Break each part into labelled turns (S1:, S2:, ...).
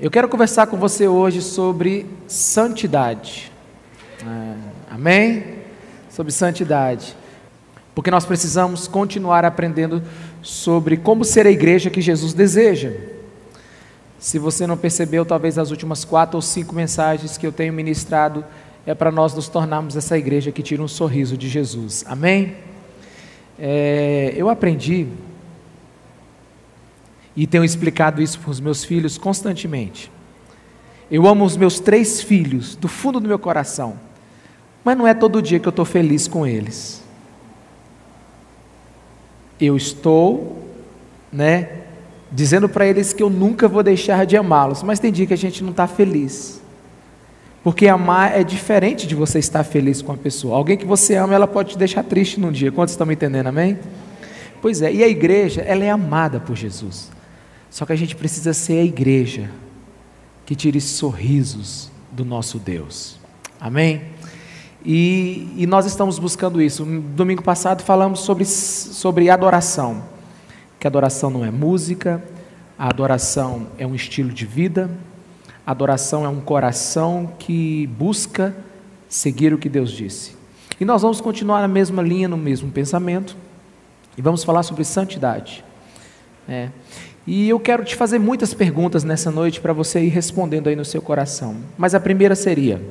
S1: Eu quero conversar com você hoje sobre santidade. É, amém? Sobre santidade. Porque nós precisamos continuar aprendendo sobre como ser a igreja que Jesus deseja. Se você não percebeu, talvez as últimas quatro ou cinco mensagens que eu tenho ministrado é para nós nos tornarmos essa igreja que tira um sorriso de Jesus. Amém? É, eu aprendi e tenho explicado isso para os meus filhos constantemente. Eu amo os meus três filhos do fundo do meu coração, mas não é todo dia que eu estou feliz com eles. Eu estou, né, dizendo para eles que eu nunca vou deixar de amá-los, mas tem dia que a gente não está feliz. Porque amar é diferente de você estar feliz com a pessoa. Alguém que você ama, ela pode te deixar triste num dia. Quantos estão me entendendo, amém? Pois é, e a igreja, ela é amada por Jesus. Só que a gente precisa ser a igreja que tire sorrisos do nosso Deus. Amém? E, e, nós estamos buscando isso. Domingo passado falamos sobre, sobre adoração. Que adoração não é música, a adoração é um estilo de vida, a adoração é um coração que busca seguir o que Deus disse. E nós vamos continuar na mesma linha, no mesmo pensamento, e vamos falar sobre santidade. É. E eu quero te fazer muitas perguntas nessa noite para você ir respondendo aí no seu coração. Mas a primeira seria: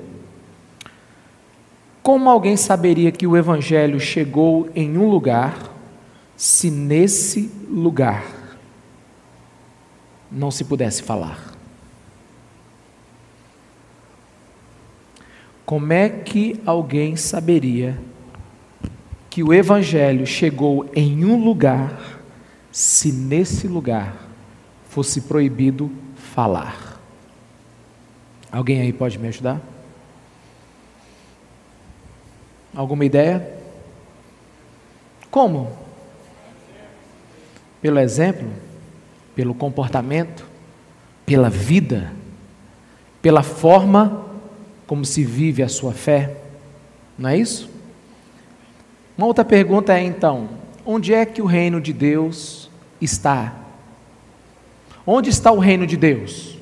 S1: Como alguém saberia que o Evangelho chegou em um lugar, se nesse lugar não se pudesse falar? Como é que alguém saberia que o Evangelho chegou em um lugar, se nesse lugar fosse proibido falar. Alguém aí pode me ajudar? Alguma ideia? Como? Pelo exemplo, pelo comportamento, pela vida, pela forma como se vive a sua fé. Não é isso? Uma outra pergunta é então: onde é que o reino de Deus está? Onde está o reino de Deus?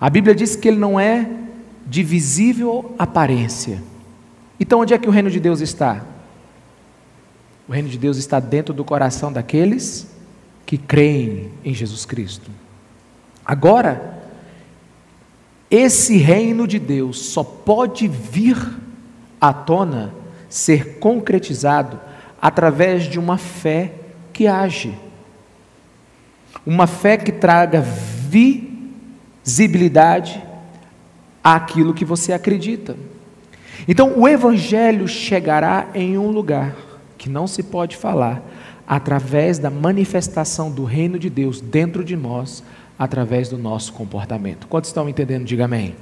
S1: A Bíblia diz que ele não é de visível aparência. Então, onde é que o reino de Deus está? O reino de Deus está dentro do coração daqueles que creem em Jesus Cristo. Agora, esse reino de Deus só pode vir à tona, ser concretizado, através de uma fé que age. Uma fé que traga visibilidade àquilo que você acredita. Então, o Evangelho chegará em um lugar que não se pode falar, através da manifestação do reino de Deus dentro de nós, através do nosso comportamento. Quantos estão entendendo? Diga amém.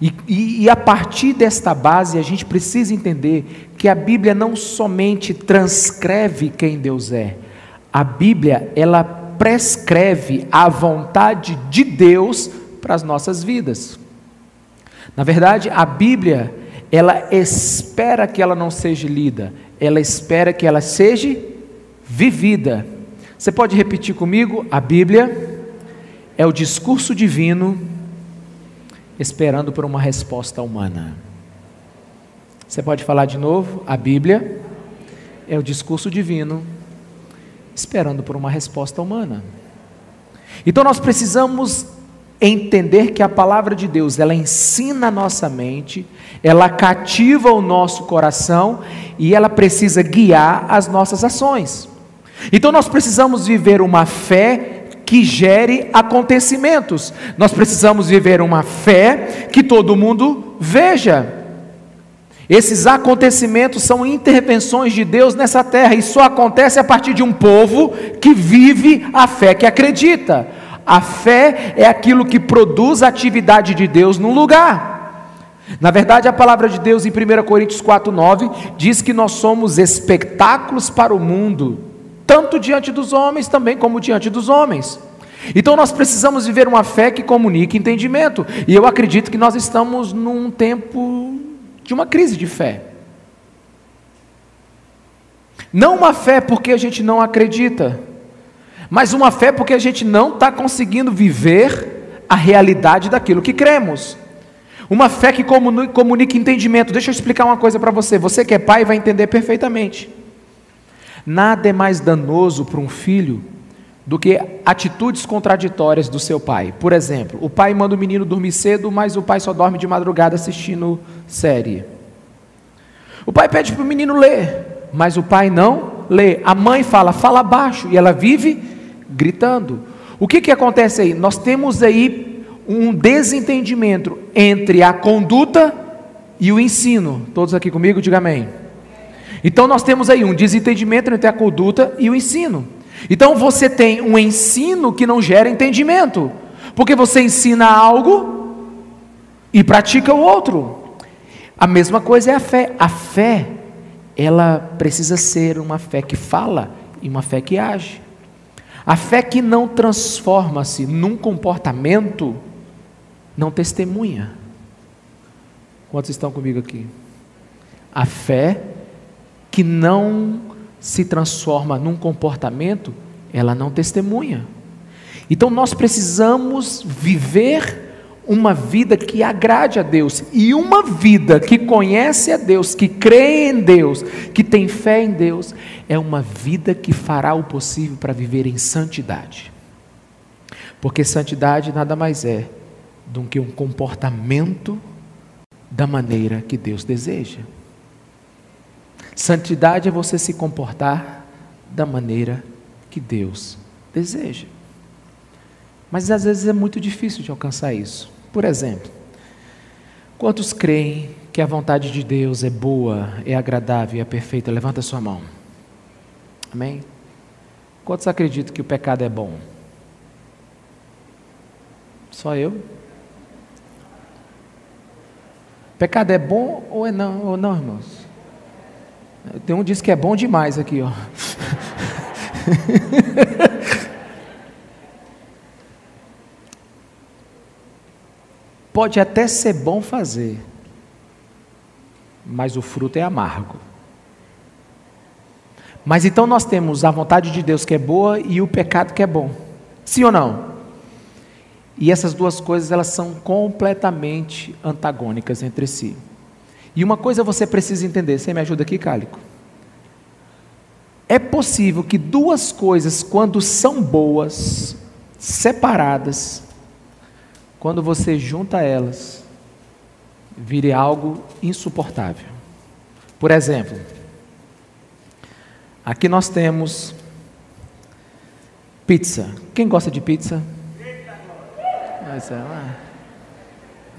S1: E, e, e, a partir desta base, a gente precisa entender que a Bíblia não somente transcreve quem Deus é, a Bíblia, ela prescreve a vontade de Deus para as nossas vidas. Na verdade, a Bíblia, ela espera que ela não seja lida, ela espera que ela seja vivida. Você pode repetir comigo? A Bíblia é o discurso divino esperando por uma resposta humana. Você pode falar de novo? A Bíblia é o discurso divino esperando por uma resposta humana. Então nós precisamos entender que a palavra de Deus, ela ensina a nossa mente, ela cativa o nosso coração e ela precisa guiar as nossas ações. Então nós precisamos viver uma fé que gere acontecimentos. Nós precisamos viver uma fé que todo mundo veja. Esses acontecimentos são intervenções de Deus nessa terra, e só acontece a partir de um povo que vive a fé que acredita. A fé é aquilo que produz a atividade de Deus num lugar. Na verdade, a palavra de Deus em 1 Coríntios 4,9 diz que nós somos espetáculos para o mundo, tanto diante dos homens também como diante dos homens. Então nós precisamos viver uma fé que comunique entendimento, e eu acredito que nós estamos num tempo de uma crise de fé. Não uma fé porque a gente não acredita, mas uma fé porque a gente não está conseguindo viver a realidade daquilo que cremos. Uma fé que comunica entendimento. Deixa eu explicar uma coisa para você. Você que é pai vai entender perfeitamente. Nada é mais danoso para um filho do que atitudes contraditórias do seu pai. Por exemplo, o pai manda o menino dormir cedo, mas o pai só dorme de madrugada assistindo série. O pai pede para o menino ler, mas o pai não lê. A mãe fala, fala baixo, e ela vive gritando. O que, que acontece aí? Nós temos aí um desentendimento entre a conduta e o ensino. Todos aqui comigo, diga amém. Então nós temos aí um desentendimento entre a conduta e o ensino. Então você tem um ensino que não gera entendimento, porque você ensina algo e pratica o outro. A mesma coisa é a fé. A fé, ela precisa ser uma fé que fala e uma fé que age. A fé que não transforma-se num comportamento, não testemunha. Quantos estão comigo aqui? A fé que não se transforma num comportamento, ela não testemunha. Então nós precisamos viver uma vida que agrade a Deus e uma vida que conhece a Deus, que crê em Deus, que tem fé em Deus, é uma vida que fará o possível para viver em santidade. Porque santidade nada mais é do que um comportamento da maneira que Deus deseja. Santidade é você se comportar da maneira que Deus deseja. Mas às vezes é muito difícil de alcançar isso. Por exemplo, quantos creem que a vontade de Deus é boa, é agradável e é perfeita? Levanta sua mão. Amém? Quantos acreditam que o pecado é bom? Só eu? Pecado é bom ou é não, ou não, irmãos? Tem um diz que é bom demais aqui, ó. Pode até ser bom fazer, mas o fruto é amargo. Mas então nós temos a vontade de Deus que é boa e o pecado que é bom. Sim ou não? E essas duas coisas elas são completamente antagônicas entre si. E uma coisa você precisa entender, você me ajuda aqui, Cálico? É possível que duas coisas, quando são boas, separadas, quando você junta elas, vire algo insuportável. Por exemplo, aqui nós temos pizza. Quem gosta de pizza? Mas, é,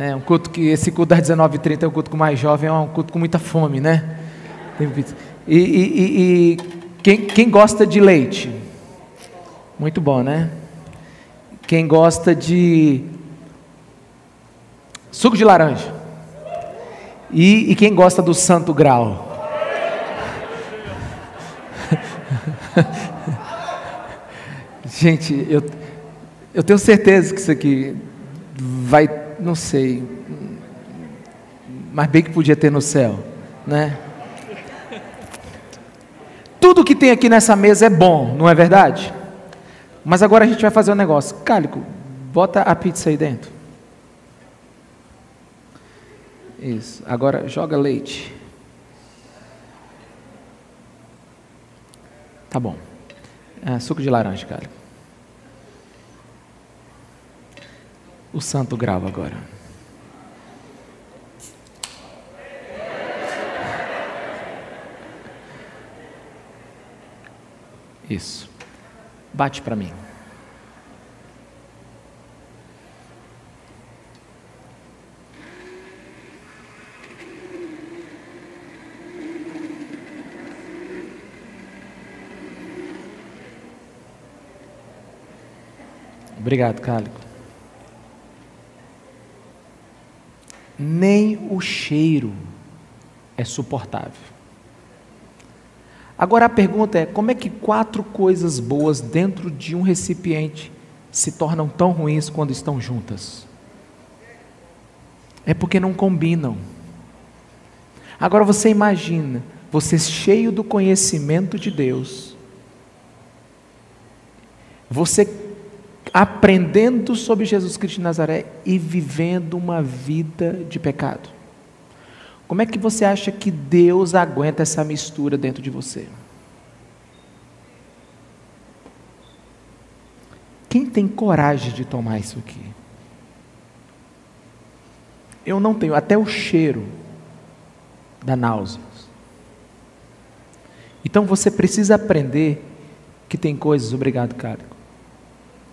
S1: é um culto que esse culto das 19h30 é um culto com mais jovem, é um culto com muita fome, né? E, e, e, quem, quem gosta de leite? Muito bom, né? Quem gosta de suco de laranja? E, e quem gosta do santo grau? Gente, eu, eu tenho certeza que isso aqui vai não sei, mas bem que podia ter no céu, né? Tudo que tem aqui nessa mesa é bom, não é verdade? Mas agora a gente vai fazer um negócio. Cálico, bota a pizza aí dentro. Isso. Agora joga leite. Tá bom. É, suco de laranja, Cálico. O santo grau agora. Isso. Bate para mim. Obrigado, Cálico. Nem o cheiro é suportável. Agora a pergunta é: como é que quatro coisas boas dentro de um recipiente se tornam tão ruins quando estão juntas? É porque não combinam. Agora você imagina, você cheio do conhecimento de Deus, você aprendendo sobre Jesus Cristo de Nazaré e vivendo uma vida de pecado. Como é que você acha que Deus aguenta essa mistura dentro de você? Quem tem coragem de tomar isso aqui? Eu não tenho, até o cheiro da náusea. Então você precisa aprender que tem coisas, obrigado, Cálico,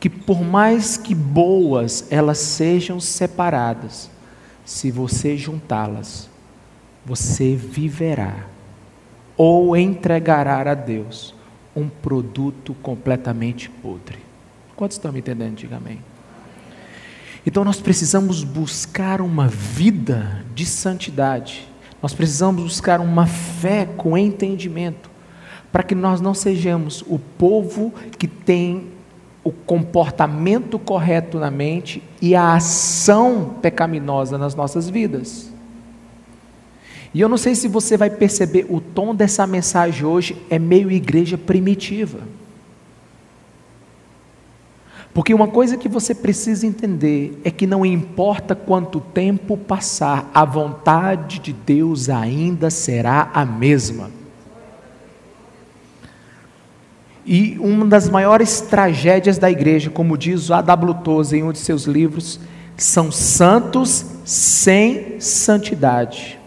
S1: que por mais que boas elas sejam separadas, se você juntá-las, você viverá ou entregará a Deus um produto completamente podre. Quantos estão me entendendo? Diga amém. Então nós precisamos buscar uma vida de santidade, nós precisamos buscar uma fé com entendimento, para que nós não sejamos o povo que tem o comportamento correto na mente e a ação pecaminosa nas nossas vidas. E eu não sei se você vai perceber, o tom dessa mensagem hoje é meio igreja primitiva. Porque uma coisa que você precisa entender é que não importa quanto tempo passar, a vontade de Deus ainda será a mesma. E uma das maiores tragédias da igreja, como diz o A.W. Tozer em um de seus livros, são santos sem santidade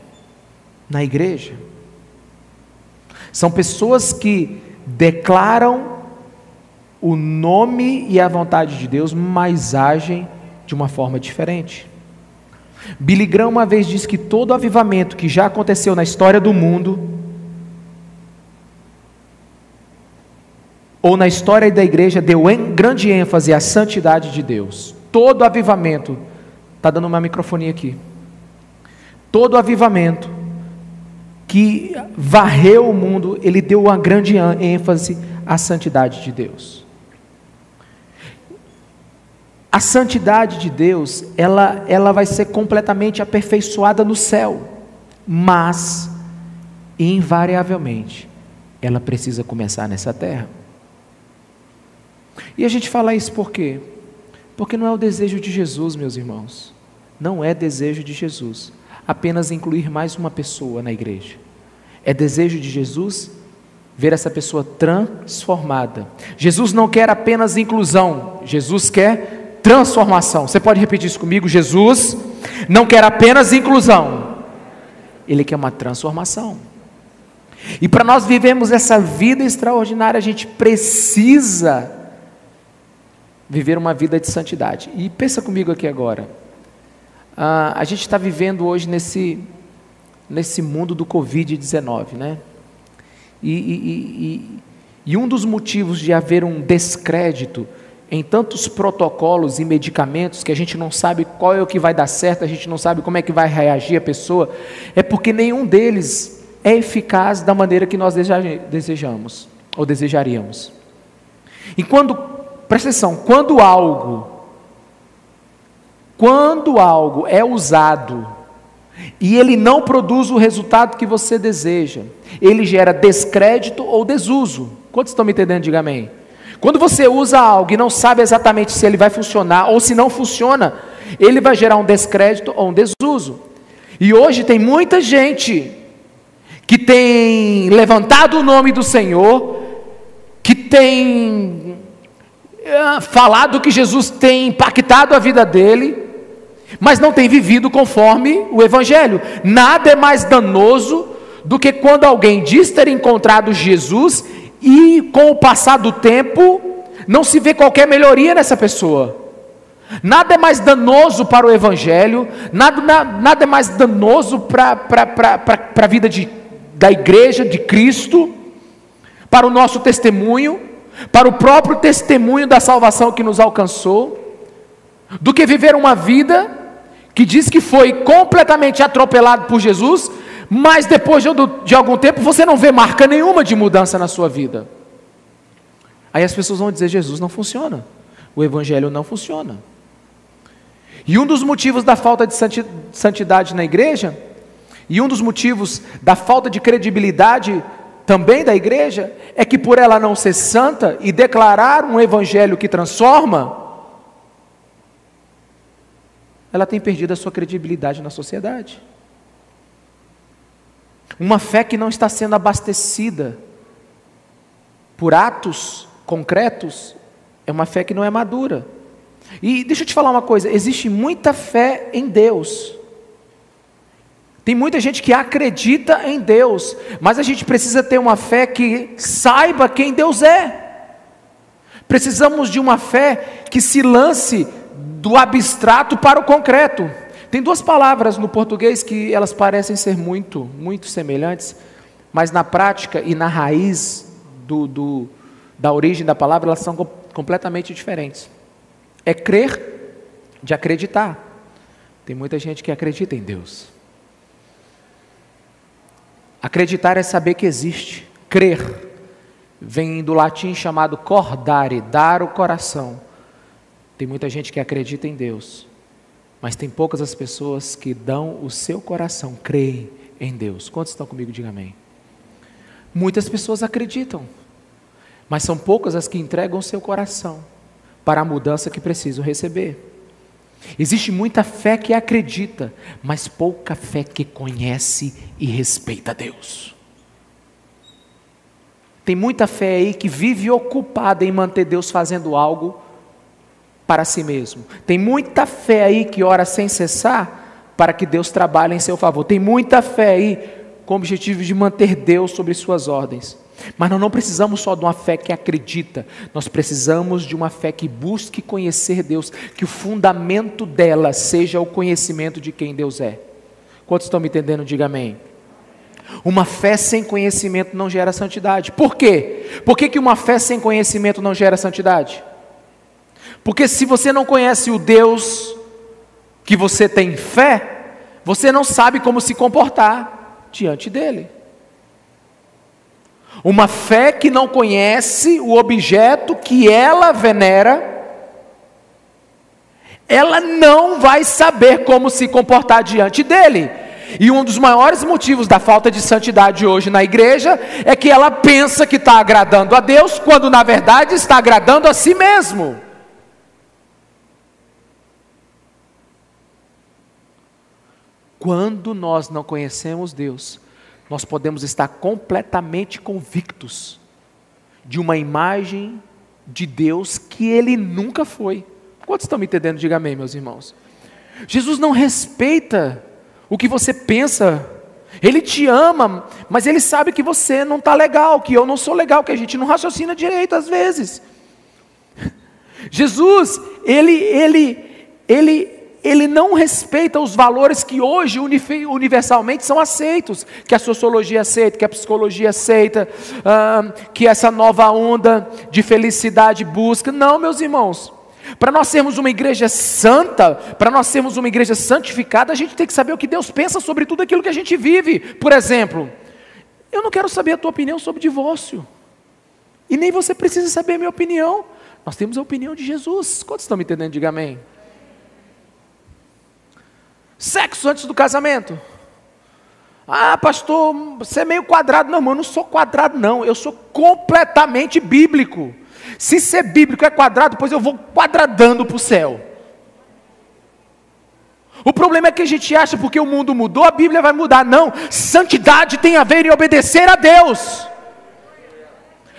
S1: na igreja. São pessoas que declaram o nome e a vontade de Deus, mas agem de uma forma diferente. Billy Graham uma vez disse que todo avivamento que já aconteceu na história do mundo ou na história da igreja deu grande ênfase à santidade de Deus. Todo avivamento, está dando uma microfonia aqui. Todo avivamento que varreu o mundo, ele deu uma grande ênfase à santidade de Deus. A santidade de Deus, ela, ela vai ser completamente aperfeiçoada no céu, mas, invariavelmente, ela precisa começar nessa terra. E a gente fala isso por quê? Porque não é o desejo de Jesus, meus irmãos. Não é desejo de Jesus apenas incluir mais uma pessoa na igreja. É desejo de Jesus ver essa pessoa transformada. Jesus não quer apenas inclusão, Jesus quer transformação. Você pode repetir isso comigo? Jesus não quer apenas inclusão, ele quer uma transformação. E para nós vivermos essa vida extraordinária, a gente precisa viver uma vida de santidade. E pensa comigo aqui agora. Ah, a gente está vivendo hoje nesse, nesse mundo do Covid-19, né? E, e, e, e um dos motivos de haver um descrédito em tantos protocolos e medicamentos que a gente não sabe qual é o que vai dar certo, a gente não sabe como é que vai reagir a pessoa, é porque nenhum deles é eficaz da maneira que nós desejamos ou desejaríamos. E quando Presta atenção, quando algo, quando algo é usado e ele não produz o resultado que você deseja, ele gera descrédito ou desuso. Quantos estão me entendendo? Diga amém. Quando você usa algo e não sabe exatamente se ele vai funcionar ou se não funciona, ele vai gerar um descrédito ou um desuso. E hoje tem muita gente que tem levantado o nome do Senhor, que tem falado que Jesus tem impactado a vida dele, mas não tem vivido conforme o Evangelho. Nada é mais danoso do que quando alguém diz ter encontrado Jesus e, com o passar do tempo, não se vê qualquer melhoria nessa pessoa. Nada é mais danoso para o Evangelho, nada, nada é mais danoso para, para, para, para a vida de, da igreja, de Cristo, para o nosso testemunho para o próprio testemunho da salvação que nos alcançou, do que viver uma vida que diz que foi completamente atropelado por Jesus, mas depois de, algum tempo você não vê marca nenhuma de mudança na sua vida. Aí as pessoas vão dizer: Jesus não funciona, o Evangelho não funciona. E um dos motivos da falta de santidade na igreja, e um dos motivos da falta de credibilidade também da igreja é que por ela não ser santa e declarar um evangelho que transforma, ela tem perdido a sua credibilidade na sociedade. Uma fé que não está sendo abastecida por atos concretos é uma fé que não é madura. E deixa eu te falar uma coisa: existe muita fé em Deus, tem muita gente que acredita em Deus, mas a gente precisa ter uma fé que saiba quem Deus é. Precisamos de uma fé que se lance do abstrato para o concreto. Tem duas palavras no português que elas parecem ser muito, muito semelhantes, mas na prática e na raiz do, do da origem da palavra elas são completamente diferentes. É crer de acreditar. Tem muita gente que acredita em Deus. Acreditar é saber que existe. Crer vem do latim chamado cordare, dar o coração. Tem muita gente que acredita em Deus, mas tem poucas as pessoas que dão o seu coração, creem em Deus. Quantos estão comigo? Diga amém. Muitas pessoas acreditam, mas são poucas as que entregam o seu coração para a mudança que precisam receber. Existe muita fé que acredita, mas pouca fé que conhece e respeita Deus. Tem muita fé aí que vive ocupada em manter Deus fazendo algo para si mesmo. Tem muita fé aí que ora sem cessar para que Deus trabalhe em seu favor. Tem muita fé aí com o objetivo de manter Deus sobre suas ordens. Mas nós não precisamos só de uma fé que acredita, nós precisamos de uma fé que busque conhecer Deus, que o fundamento dela seja o conhecimento de quem Deus é. Quantos estão me entendendo? Diga amém. Uma fé sem conhecimento não gera santidade. Por quê? Por que, que uma fé sem conhecimento não gera santidade? Porque se você não conhece o Deus que você tem fé, você não sabe como se comportar diante dele. Uma fé que não conhece o objeto que ela venera, ela não vai saber como se comportar diante dele. E um dos maiores motivos da falta de santidade hoje na igreja é que ela pensa que está agradando a Deus, quando na verdade está agradando a si mesmo. Quando nós não conhecemos Deus, nós podemos estar completamente convictos de uma imagem de Deus que ele nunca foi. Quantos estão me entendendo? Diga amém, meus irmãos. Jesus não respeita o que você pensa. Ele te ama, mas ele sabe que você não está legal, que eu não sou legal, que a gente não raciocina direito às vezes. Jesus, ele, ele, ele ele não respeita os valores que hoje universalmente são aceitos, que a sociologia aceita, que a psicologia aceita, uh, que essa nova onda de felicidade busca. Não, meus irmãos. Para nós sermos uma igreja santa, para nós sermos uma igreja santificada, a gente tem que saber o que Deus pensa sobre tudo aquilo que a gente vive. Por exemplo, eu não quero saber a tua opinião sobre divórcio. E nem você precisa saber a minha opinião. Nós temos a opinião de Jesus. Quantos estão me entendendo? Diga amém. Sexo antes do casamento. Ah, pastor, você é meio quadrado. Não, eu não sou quadrado, não. Eu sou completamente bíblico. Se ser bíblico é quadrado, depois eu vou quadradando para o céu. O problema é que a gente acha porque o mundo mudou, a Bíblia vai mudar. Não, santidade tem a ver em obedecer a Deus.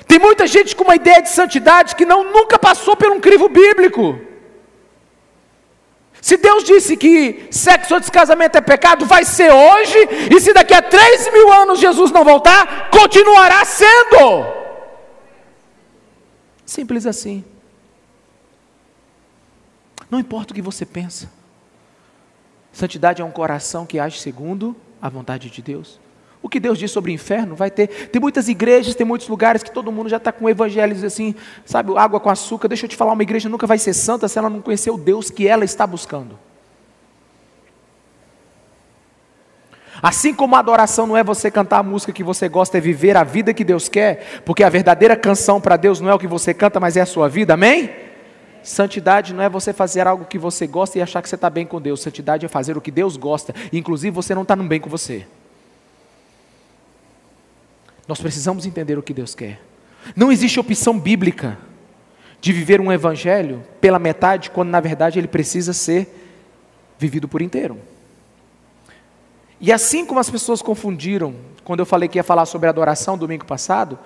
S1: Tem muita gente com uma ideia de santidade que não nunca passou por um crivo bíblico. Se Deus disse que sexo antes de casamento é pecado, vai ser hoje, e se daqui a três mil anos Jesus não voltar, continuará sendo. Simples assim. Não importa o que você pensa. Santidade é um coração que age segundo a vontade de Deus. O que Deus diz sobre o inferno vai ter. Tem muitas igrejas, tem muitos lugares que todo mundo já está com evangelhos assim, sabe, água com açúcar. Deixa eu te falar, uma igreja nunca vai ser santa se ela não conhecer o Deus que ela está buscando. Assim como a adoração não é você cantar a música que você gosta, é viver a vida que Deus quer, porque a verdadeira canção para Deus não é o que você canta, mas é a sua vida, amém? Santidade não é você fazer algo que você gosta e achar que você está bem com Deus. Santidade é fazer o que Deus gosta, inclusive você não está no bem com você. Nós precisamos entender o que Deus quer. Não existe opção bíblica de viver um evangelho pela metade, quando na verdade ele precisa ser vivido por inteiro. E assim como as pessoas confundiram, quando eu falei que ia falar sobre adoração domingo passado,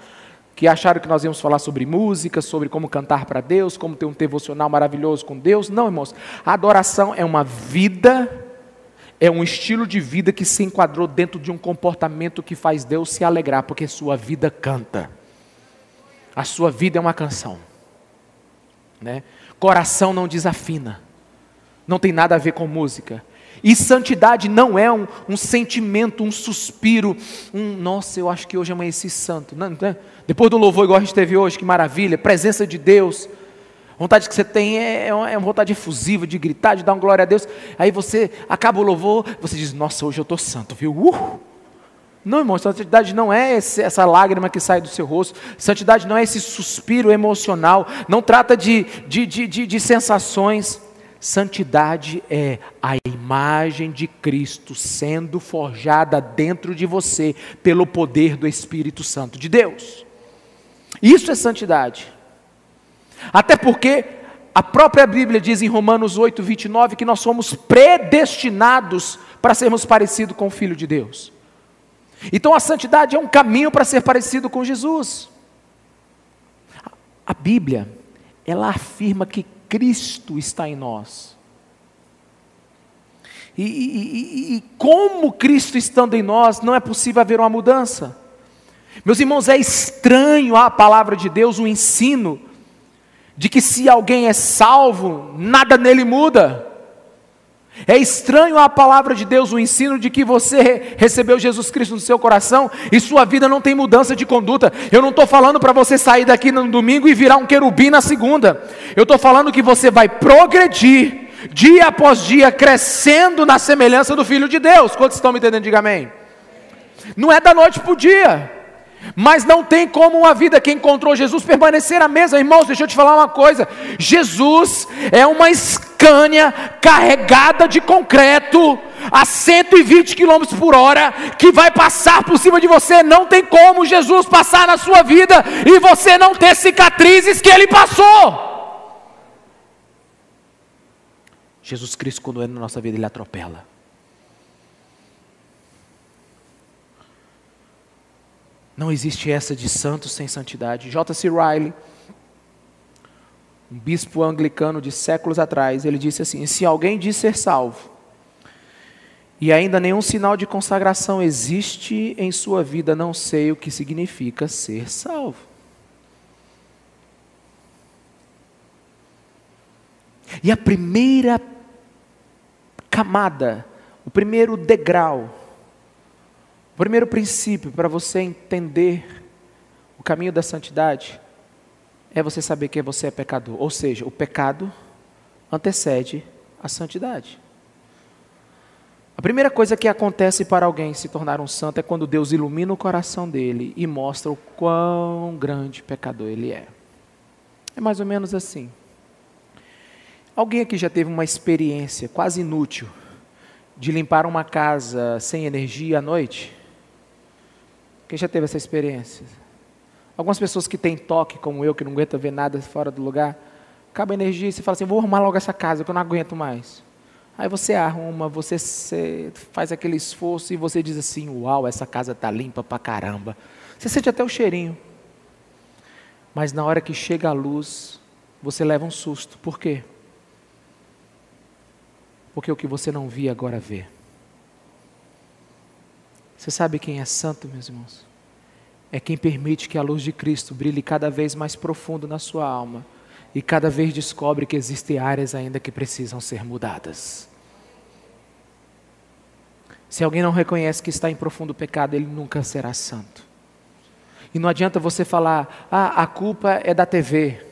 S1: que acharam que nós íamos falar sobre música, sobre como cantar para Deus, como ter um devocional maravilhoso com Deus. Não, irmãos. A adoração é uma vida, é um estilo de vida que se enquadrou dentro de um comportamento que faz Deus se alegrar, porque sua vida canta. A sua vida é uma canção. Né? Coração não desafina. Não tem nada a ver com música. E santidade não é um, um, sentimento, um suspiro, um nossa, eu acho que hoje amanheci santo. Não, não, depois do louvor, igual a gente teve hoje, que maravilha, presença de Deus. Vontade que você tem é, é, uma, é uma vontade efusiva de gritar, de dar uma glória a Deus. Aí você acaba o louvor, você diz, nossa, hoje eu estou santo, viu? Uh! Não, irmão, santidade não é esse, essa lágrima que sai do seu rosto, santidade não é esse suspiro emocional, não trata de, de, de, de, de sensações. Santidade é a imagem de Cristo sendo forjada dentro de você pelo poder do Espírito Santo de Deus. Isso é santidade. Até porque a própria Bíblia diz em Romanos 8, 29 que nós somos predestinados para sermos parecidos com o Filho de Deus. Então a santidade é um caminho para ser parecido com Jesus. A Bíblia, ela afirma que Cristo está em nós. E, e, e, como Cristo estando em nós, não é possível haver uma mudança. Meus irmãos, é estranho a palavra de Deus, o ensino de que se alguém é salvo, nada nele muda. É estranho a palavra de Deus, o ensino de que você recebeu Jesus Cristo no seu coração e sua vida não tem mudança de conduta. Eu não estou falando para você sair daqui no domingo e virar um querubim na segunda. Eu estou falando que você vai progredir dia após dia, crescendo na semelhança do Filho de Deus. Quantos estão me entendendo? Diga amém. Não é da noite para o dia. Mas não tem como uma vida que encontrou Jesus permanecer a mesma. Irmãos, deixa eu te falar uma coisa: Jesus é uma Scania carregada de concreto a 120 km por hora que vai passar por cima de você. Não tem como Jesus passar na sua vida e você não ter cicatrizes que ele passou. Jesus Cristo, quando é na nossa vida, ele atropela. Não existe essa de santos sem santidade. J.C. Riley, um bispo anglicano de séculos atrás, ele disse assim: Se alguém diz ser salvo, e ainda nenhum sinal de consagração existe em sua vida, não sei o que significa ser salvo. E a primeira camada, o primeiro degrau o primeiro princípio para você entender o caminho da santidade é você saber que você é pecador. Ou seja, o pecado antecede a santidade. A primeira coisa que acontece para alguém se tornar um santo é quando Deus ilumina o coração dele e mostra o quão grande pecador ele é. É mais ou menos assim. Alguém aqui já teve uma experiência quase inútil de limpar uma casa sem energia à noite? Quem já teve essa experiência? Algumas pessoas que têm toque, como eu, que não aguenta ver nada fora do lugar, acaba a energia e você fala assim: vou arrumar logo essa casa que eu não aguento mais. Aí você arruma, você faz aquele esforço e você diz assim: uau, essa casa está limpa pra caramba. Você sente até o cheirinho. Mas na hora que chega a luz, você leva um susto. Por quê? Porque o que você não via agora vê. Você sabe quem é santo, meus irmãos? É quem permite que a luz de Cristo brilhe cada vez mais profundo na sua alma e cada vez descobre que existem áreas ainda que precisam ser mudadas. Se alguém não reconhece que está em profundo pecado, ele nunca será santo. E não adianta você falar, ah, a culpa é da TV,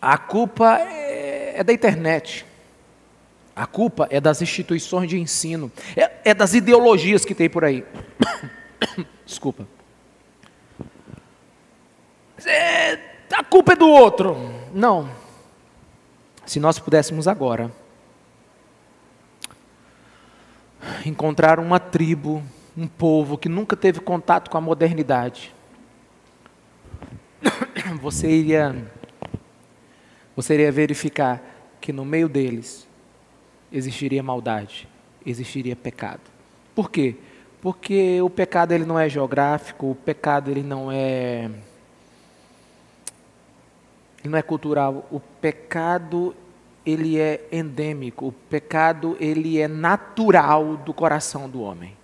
S1: a culpa é, é da internet. A culpa é das instituições de ensino, é, é das ideologias que tem por aí. Desculpa. É, a culpa é do outro. Não. Se nós pudéssemos agora encontrar uma tribo, um povo que nunca teve contato com a modernidade, você iria, você iria verificar que no meio deles existiria maldade, existiria pecado. Por quê? Porque o pecado ele não é geográfico, o pecado ele não é ele não é cultural, o pecado ele é endêmico, o pecado ele é natural do coração do homem.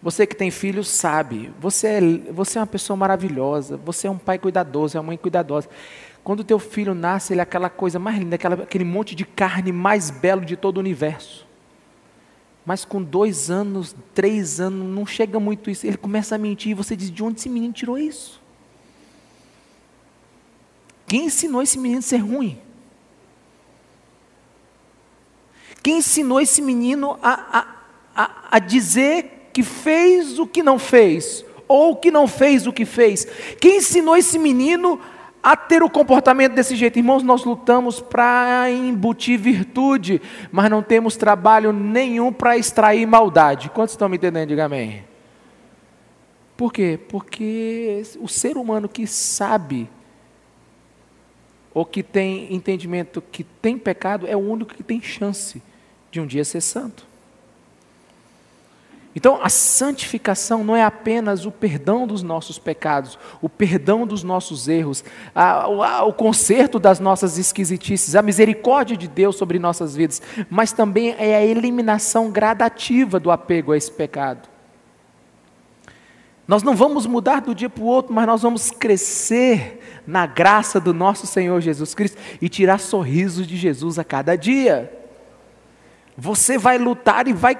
S1: Você que tem filhos sabe, você é, você é uma pessoa maravilhosa, você é um pai cuidadoso, é uma mãe cuidadosa. Quando teu filho nasce, ele é aquela coisa mais linda, aquela, aquele monte de carne mais belo de todo o universo. Mas com dois anos, três anos, não chega muito isso. Ele começa a mentir e você diz: de onde esse menino tirou isso? Quem ensinou esse menino a ser ruim? Quem ensinou esse menino a, a, a, a dizer que fez o que não fez? Ou que não fez o que fez? Quem ensinou esse menino a ter o comportamento desse jeito? Irmãos, nós lutamos para embutir virtude, mas não temos trabalho nenhum para extrair maldade. Quantos estão me entendendo? Diga amém. Por quê? Porque o ser humano que sabe ou que tem entendimento que tem pecado, é o único que tem chance de um dia ser santo. Então, a santificação não é apenas o perdão dos nossos pecados, o perdão dos nossos erros, a, a, o conserto das nossas esquisitices, a misericórdia de Deus sobre nossas vidas, mas também é a eliminação gradativa do apego a esse pecado. Nós não vamos mudar do dia para o outro, mas nós vamos crescer na graça do nosso Senhor Jesus Cristo e tirar sorrisos de Jesus a cada dia. Você vai lutar e vai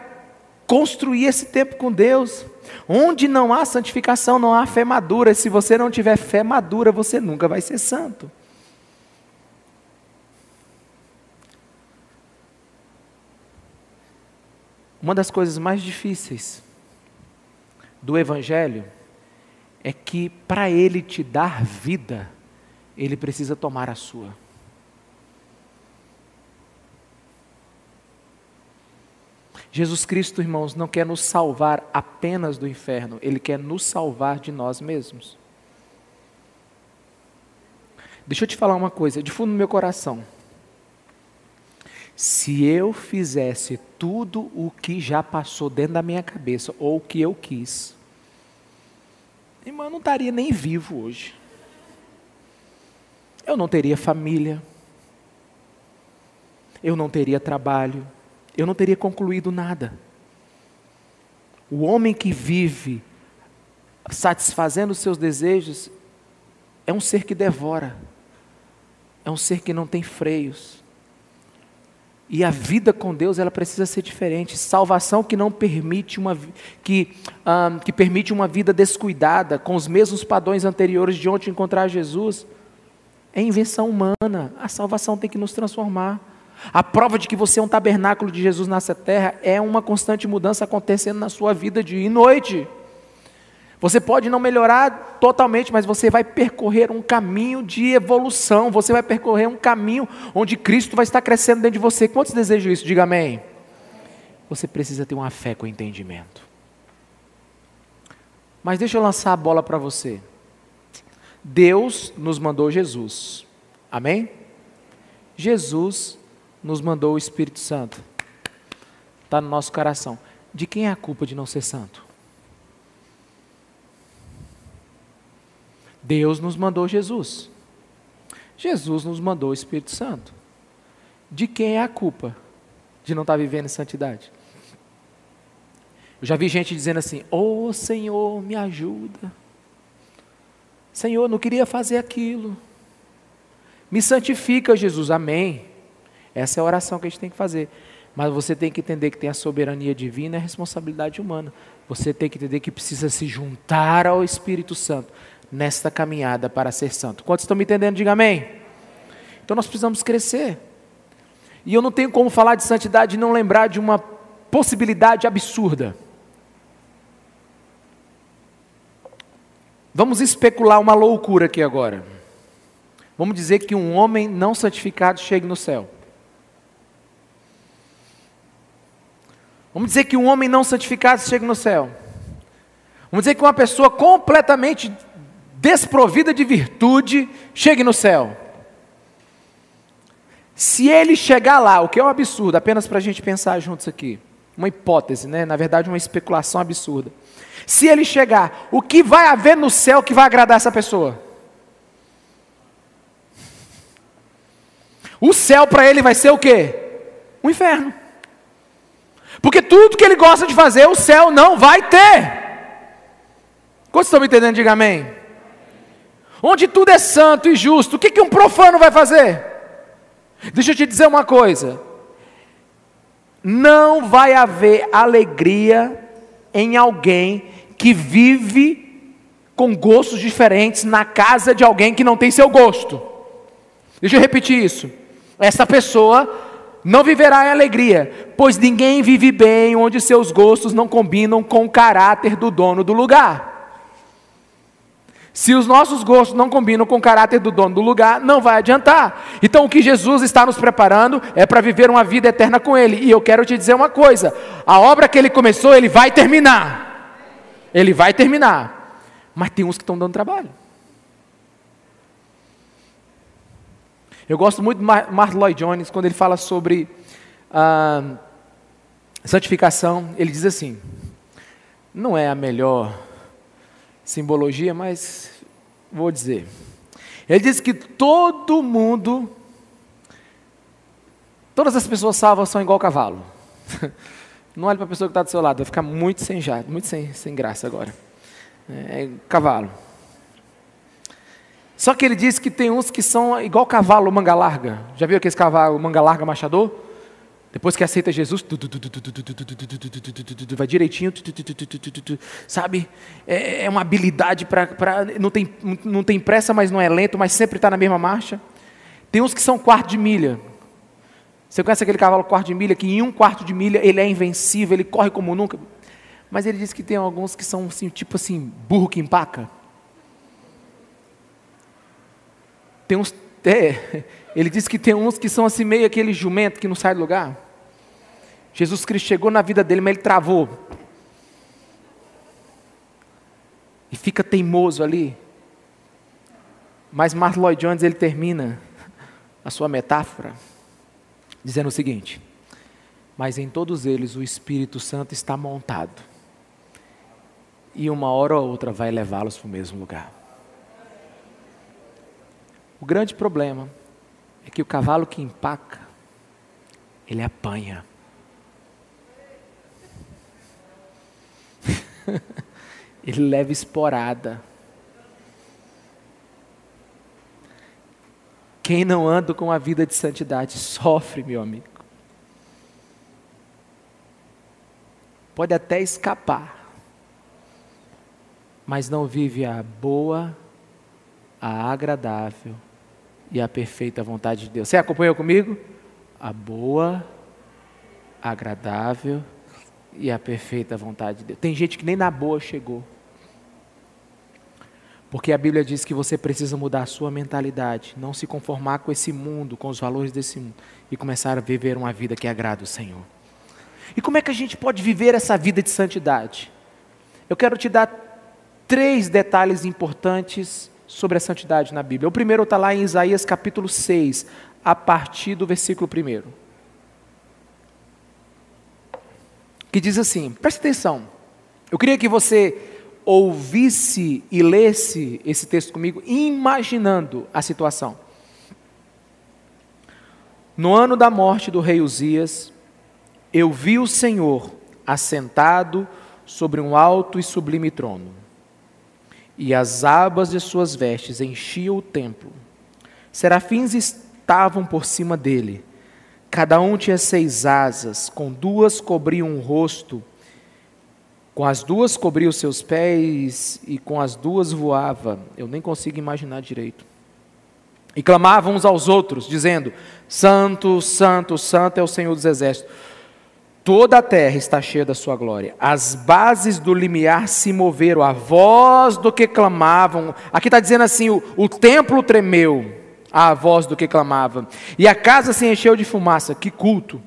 S1: construir esse tempo com Deus. Onde não há santificação, não há fé madura. Se você não tiver fé madura, você nunca vai ser santo. Uma das coisas mais difíceis do Evangelho é que para ele te dar vida, ele precisa tomar a sua. Jesus Cristo, irmãos, não quer nos salvar apenas do inferno, ele quer nos salvar de nós mesmos. Deixa eu te falar uma coisa, de fundo do meu coração. Se eu fizesse tudo o que já passou dentro da minha cabeça, ou o que eu quis, irmão, eu não estaria nem vivo hoje. Eu não teria família, eu não teria trabalho, eu não teria concluído nada. O homem que vive satisfazendo os seus desejos é um ser que devora, é um ser que não tem freios. E a vida com Deus ela precisa ser diferente. Salvação que não permite uma que, um, que permite uma vida descuidada com os mesmos padrões anteriores de onde encontrar Jesus é invenção humana. A salvação tem que nos transformar. A prova de que você é um tabernáculo de Jesus nessa terra é uma constante mudança acontecendo na sua vida dia e noite. Você pode não melhorar totalmente, mas você vai percorrer um caminho de evolução, você vai percorrer um caminho onde Cristo vai estar crescendo dentro de você. Quantos desejam isso? Diga amém. Você precisa ter uma fé com entendimento. Mas deixa eu lançar a bola para você. Deus nos mandou Jesus. Amém? Jesus nos mandou o Espírito Santo. Está no nosso coração. De quem é a culpa de não ser santo? Deus nos mandou Jesus. Jesus nos mandou o Espírito Santo. De quem é a culpa de não estar vivendo em santidade? Eu já vi gente dizendo assim: Ô oh, Senhor, me ajuda. Senhor, não queria fazer aquilo. Me santifica, Jesus. Amém. Essa é a oração que a gente tem que fazer. Mas você tem que entender que tem a soberania divina e a responsabilidade humana. Você tem que entender que precisa se juntar ao Espírito Santo nesta caminhada para ser santo. Quantos estão me entendendo? Diga amém. Então nós precisamos crescer. E eu não tenho como falar de santidade e não lembrar de uma possibilidade absurda. Vamos especular uma loucura aqui agora. Vamos dizer que um homem não santificado chegue no céu. Vamos dizer que um homem não santificado chegue no céu. Vamos dizer que uma pessoa completamente desprovida de virtude chegue no céu. Se ele chegar lá, o que é um absurdo, apenas para a gente pensar juntos aqui, uma hipótese, né? na verdade, uma especulação absurda. Se ele chegar, o que vai haver no céu que vai agradar essa pessoa? O céu para ele vai ser o quê? Um inferno. Porque tudo que ele gosta de fazer, o céu não vai ter. Quantos estão me entendendo? Diga amém. Onde tudo é santo e justo, o que, que um profano vai fazer? Deixa eu te dizer uma coisa: não vai haver alegria em alguém que vive com gostos diferentes na casa de alguém que não tem seu gosto. Deixa eu repetir isso. Essa pessoa não viverá em alegria, pois ninguém vive bem onde seus gostos não combinam com o caráter do dono do lugar. Se os nossos gostos não combinam com o caráter do dono do lugar, não vai adiantar. Então, o que Jesus está nos preparando é para viver uma vida eterna com Ele. E eu quero te dizer uma coisa: a obra que Ele começou, Ele vai terminar. Ele vai terminar. Mas tem uns que estão dando trabalho. Eu gosto muito de Martin Lloyd Jones quando ele fala sobre ah, santificação. Ele diz assim: não é a melhor simbologia, mas vou dizer. Ele diz que todo mundo, todas as pessoas salvas são igual cavalo. Não olhe para a pessoa que está do seu lado, vai ficar muito sem jato, muito sem, sem graça agora. É, cavalo. Só que ele diz que tem uns que são igual cavalo manga larga. Já viu aquele cavalo manga larga machador? Depois que aceita Jesus, vai direitinho, sabe? É uma habilidade para. Não tem, não tem pressa, mas não é lento, mas sempre está na mesma marcha. Tem uns que são quarto de milha. Você conhece aquele cavalo quarto de milha, que em um quarto de milha ele é invencível, ele corre como nunca. Mas ele diz que tem alguns que são assim, tipo assim, burro que empaca. Tem uns. É, ele diz que tem uns que são assim, meio aquele jumento que não sai do lugar. Jesus Cristo chegou na vida dele, mas ele travou. E fica teimoso ali. Mas Martin Lloyd Jones ele termina a sua metáfora dizendo o seguinte: Mas em todos eles o Espírito Santo está montado. E uma hora ou outra vai levá-los para o mesmo lugar. O grande problema é que o cavalo que empaca, ele apanha. ele leva esporada. Quem não anda com a vida de santidade sofre, meu amigo. Pode até escapar, mas não vive a boa, a agradável e a perfeita vontade de Deus. Você acompanhou comigo? A boa, agradável e a perfeita vontade de Deus. Tem gente que nem na boa chegou. Porque a Bíblia diz que você precisa mudar a sua mentalidade, não se conformar com esse mundo, com os valores desse mundo, e começar a viver uma vida que agrada o Senhor. E como é que a gente pode viver essa vida de santidade? Eu quero te dar três detalhes importantes sobre a santidade na Bíblia. O primeiro está lá em Isaías capítulo 6, a partir do versículo 1. Que diz assim: preste atenção. Eu queria que você ouvisse e lesse esse texto comigo, imaginando a situação. No ano da morte do rei Uzias, eu vi o Senhor assentado sobre um alto e sublime trono e as abas de suas vestes enchiam o templo. Serafins estavam por cima dele. Cada um tinha seis asas, com duas cobriam o rosto, com as duas cobria os seus pés e com as duas voava. Eu nem consigo imaginar direito. E clamavam uns aos outros, dizendo: Santo, Santo, Santo é o Senhor dos Exércitos Toda a terra está cheia da sua glória. As bases do limiar se moveram, a voz do que clamavam. Aqui está dizendo assim: o, o templo tremeu, a voz do que clamava. E a casa se encheu de fumaça. Que culto!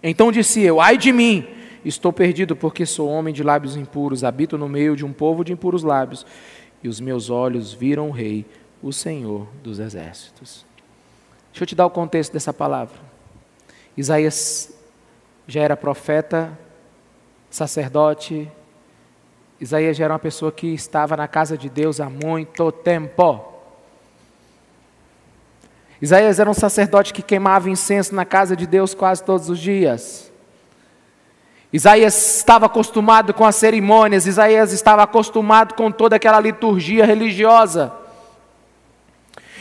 S1: Então disse eu: Ai de mim, estou perdido, porque sou homem de lábios impuros, habito no meio de um povo de impuros lábios. E os meus olhos viram o Rei, o Senhor dos exércitos. Deixa eu te dar o contexto dessa palavra. Isaías já era profeta, sacerdote. Isaías já era uma pessoa que estava na casa de Deus há muito tempo. Isaías era um sacerdote que queimava incenso na casa de Deus quase todos os dias. Isaías estava acostumado com as cerimônias, Isaías estava acostumado com toda aquela liturgia religiosa.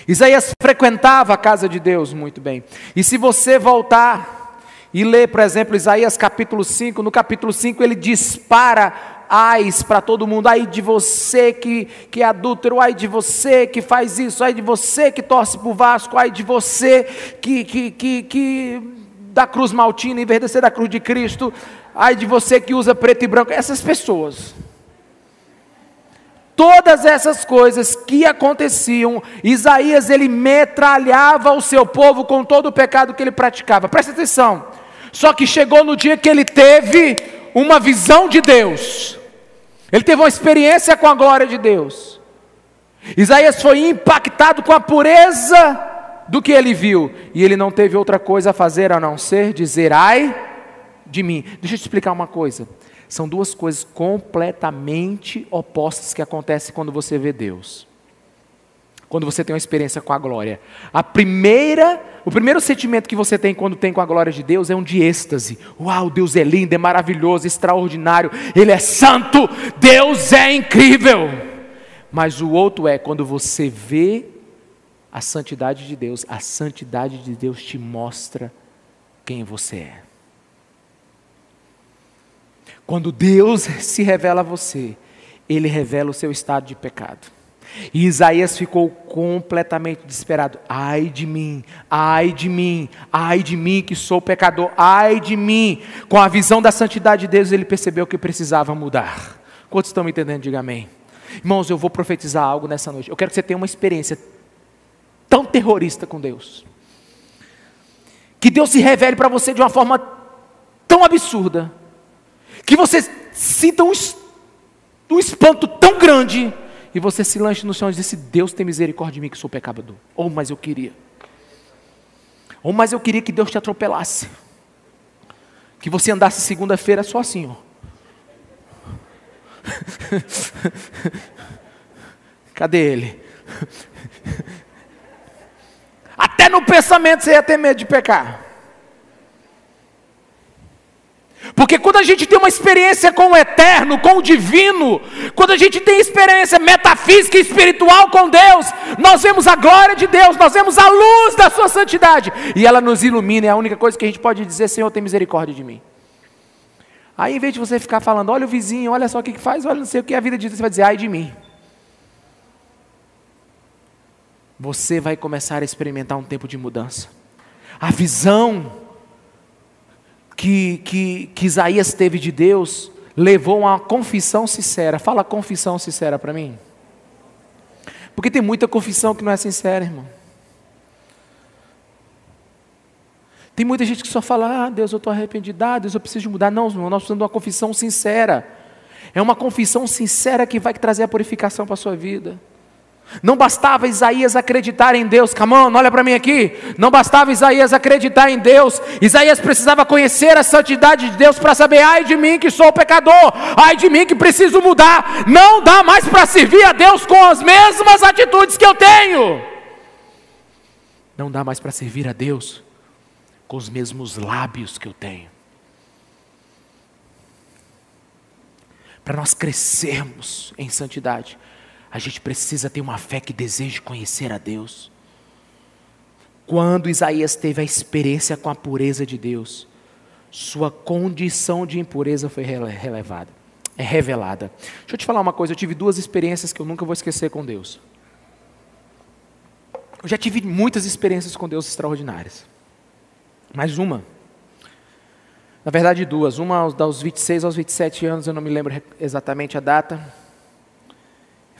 S1: Isaías frequentava a casa de Deus muito bem. E se você voltar e ler, por exemplo, Isaías capítulo 5, no capítulo 5 ele dispara ais para todo mundo, ai de você que, que é adúltero, ai de você que faz isso, ai de você que torce para o Vasco, ai de você que, que, que, que da cruz maltina em vez de ser da cruz de Cristo, ai de você que usa preto e branco, essas pessoas. Todas essas coisas que aconteciam, Isaías ele metralhava o seu povo com todo o pecado que ele praticava. Presta atenção. Só que chegou no dia que ele teve uma visão de Deus. Ele teve uma experiência com a glória de Deus. Isaías foi impactado com a pureza do que ele viu, e ele não teve outra coisa a fazer a não ser dizer: ai de mim. Deixa eu te explicar uma coisa. São duas coisas completamente opostas que acontecem quando você vê Deus quando você tem uma experiência com a glória. A primeira, o primeiro sentimento que você tem quando tem com a glória de Deus é um de êxtase. Uau, Deus é lindo, é maravilhoso, extraordinário, ele é santo, Deus é incrível. Mas o outro é quando você vê a santidade de Deus, a santidade de Deus te mostra quem você é. Quando Deus se revela a você, ele revela o seu estado de pecado. E Isaías ficou completamente desesperado. Ai de mim, ai de mim, ai de mim que sou pecador, ai de mim. Com a visão da santidade de Deus, ele percebeu que precisava mudar. Quantos estão me entendendo? Diga amém. Irmãos, eu vou profetizar algo nessa noite. Eu quero que você tenha uma experiência tão terrorista com Deus. Que Deus se revele para você de uma forma tão absurda. Que você sinta um, um espanto tão grande e você se lanche no chão e diz: assim, Deus tem misericórdia de mim que sou pecador. Ou, oh, mas eu queria. Ou, oh, mas eu queria que Deus te atropelasse. Que você andasse segunda-feira só assim, ó. Cadê ele? Até no pensamento você ia ter medo de pecar. Porque quando a gente tem uma experiência com o eterno, com o divino, quando a gente tem experiência metafísica e espiritual com Deus, nós vemos a glória de Deus, nós vemos a luz da Sua santidade, e ela nos ilumina, é a única coisa que a gente pode dizer: Senhor, tem misericórdia de mim. Aí, em vez de você ficar falando, olha o vizinho, olha só o que faz, olha não sei o que a vida diz, você vai dizer, ai de mim. Você vai começar a experimentar um tempo de mudança. A visão que, que, que Isaías teve de Deus levou a uma confissão sincera. Fala confissão sincera para mim. Porque tem muita confissão que não é sincera, irmão. Tem muita gente que só fala, ah, Deus, eu estou arrependido, ah, Deus, eu preciso mudar. Não, irmão, nós precisamos de uma confissão sincera. É uma confissão sincera que vai trazer a purificação para a sua vida. Não bastava Isaías acreditar em Deus, come on, olha para mim aqui. Não bastava Isaías acreditar em Deus, Isaías precisava conhecer a santidade de Deus para saber, ai de mim que sou pecador, ai de mim que preciso mudar. Não dá mais para servir a Deus com as mesmas atitudes que eu tenho. Não dá mais para servir a Deus com os mesmos lábios que eu tenho. Para nós crescermos em santidade, a gente precisa ter uma fé que deseje conhecer a Deus. Quando Isaías teve a experiência com a pureza de Deus, sua condição de impureza foi relevada, é revelada. Deixa eu te falar uma coisa, eu tive duas experiências que eu nunca vou esquecer com Deus. Eu já tive muitas experiências com Deus extraordinárias. Mas uma, na verdade duas, uma aos 26 aos 27 anos, eu não me lembro exatamente a data,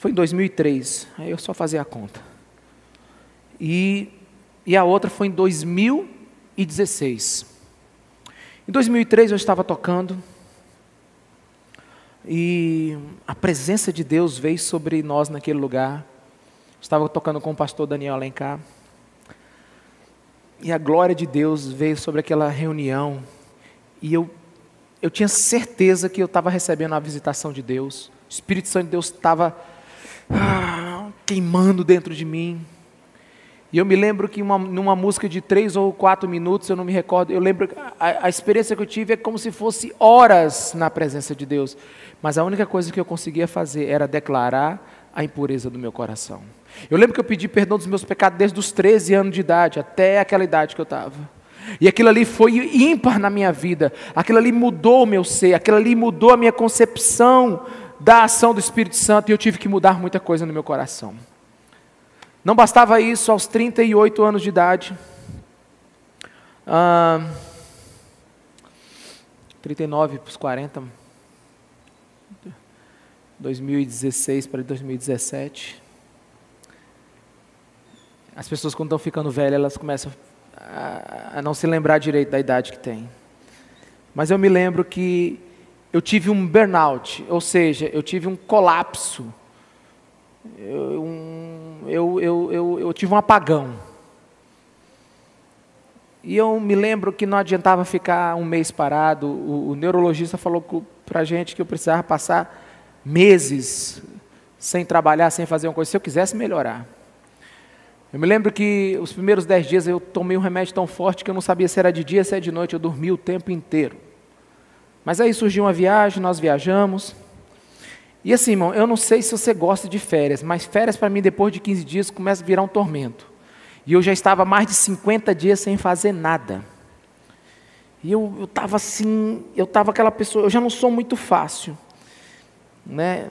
S1: foi em 2003, aí eu só fazia a conta. E, e a outra foi em 2016. Em 2003 eu estava tocando e a presença de Deus veio sobre nós naquele lugar. Estava tocando com o pastor Daniel Alencar. e a glória de Deus veio sobre aquela reunião, e eu, eu tinha certeza que eu estava recebendo a visitação de Deus, o Espírito Santo de Deus estava ah, queimando dentro de mim. E eu me lembro que uma, numa música de três ou quatro minutos, eu não me recordo, eu lembro a, a experiência que eu tive é como se fosse horas na presença de Deus. Mas a única coisa que eu conseguia fazer era declarar a impureza do meu coração. Eu lembro que eu pedi perdão dos meus pecados desde os 13 anos de idade, até aquela idade que eu estava. E aquilo ali foi ímpar na minha vida, aquilo ali mudou o meu ser, aquilo ali mudou a minha concepção da ação do Espírito Santo e eu tive que mudar muita coisa no meu coração. Não bastava isso, aos 38 anos de idade, ah, 39 para os 40, 2016 para 2017. As pessoas, quando estão ficando velhas, elas começam a, a não se lembrar direito da idade que tem. Mas eu me lembro que eu tive um burnout, ou seja, eu tive um colapso eu, eu, eu, eu, eu tive um apagão. E eu me lembro que não adiantava ficar um mês parado. O, o neurologista falou para a gente que eu precisava passar meses sem trabalhar, sem fazer uma coisa, se eu quisesse melhorar. Eu me lembro que os primeiros dez dias eu tomei um remédio tão forte que eu não sabia se era de dia, se era de noite, eu dormi o tempo inteiro. Mas aí surgiu uma viagem, nós viajamos. E assim, irmão, eu não sei se você gosta de férias, mas férias para mim, depois de 15 dias, começa a virar um tormento. E eu já estava mais de 50 dias sem fazer nada. E eu estava assim, eu estava aquela pessoa, eu já não sou muito fácil. Né?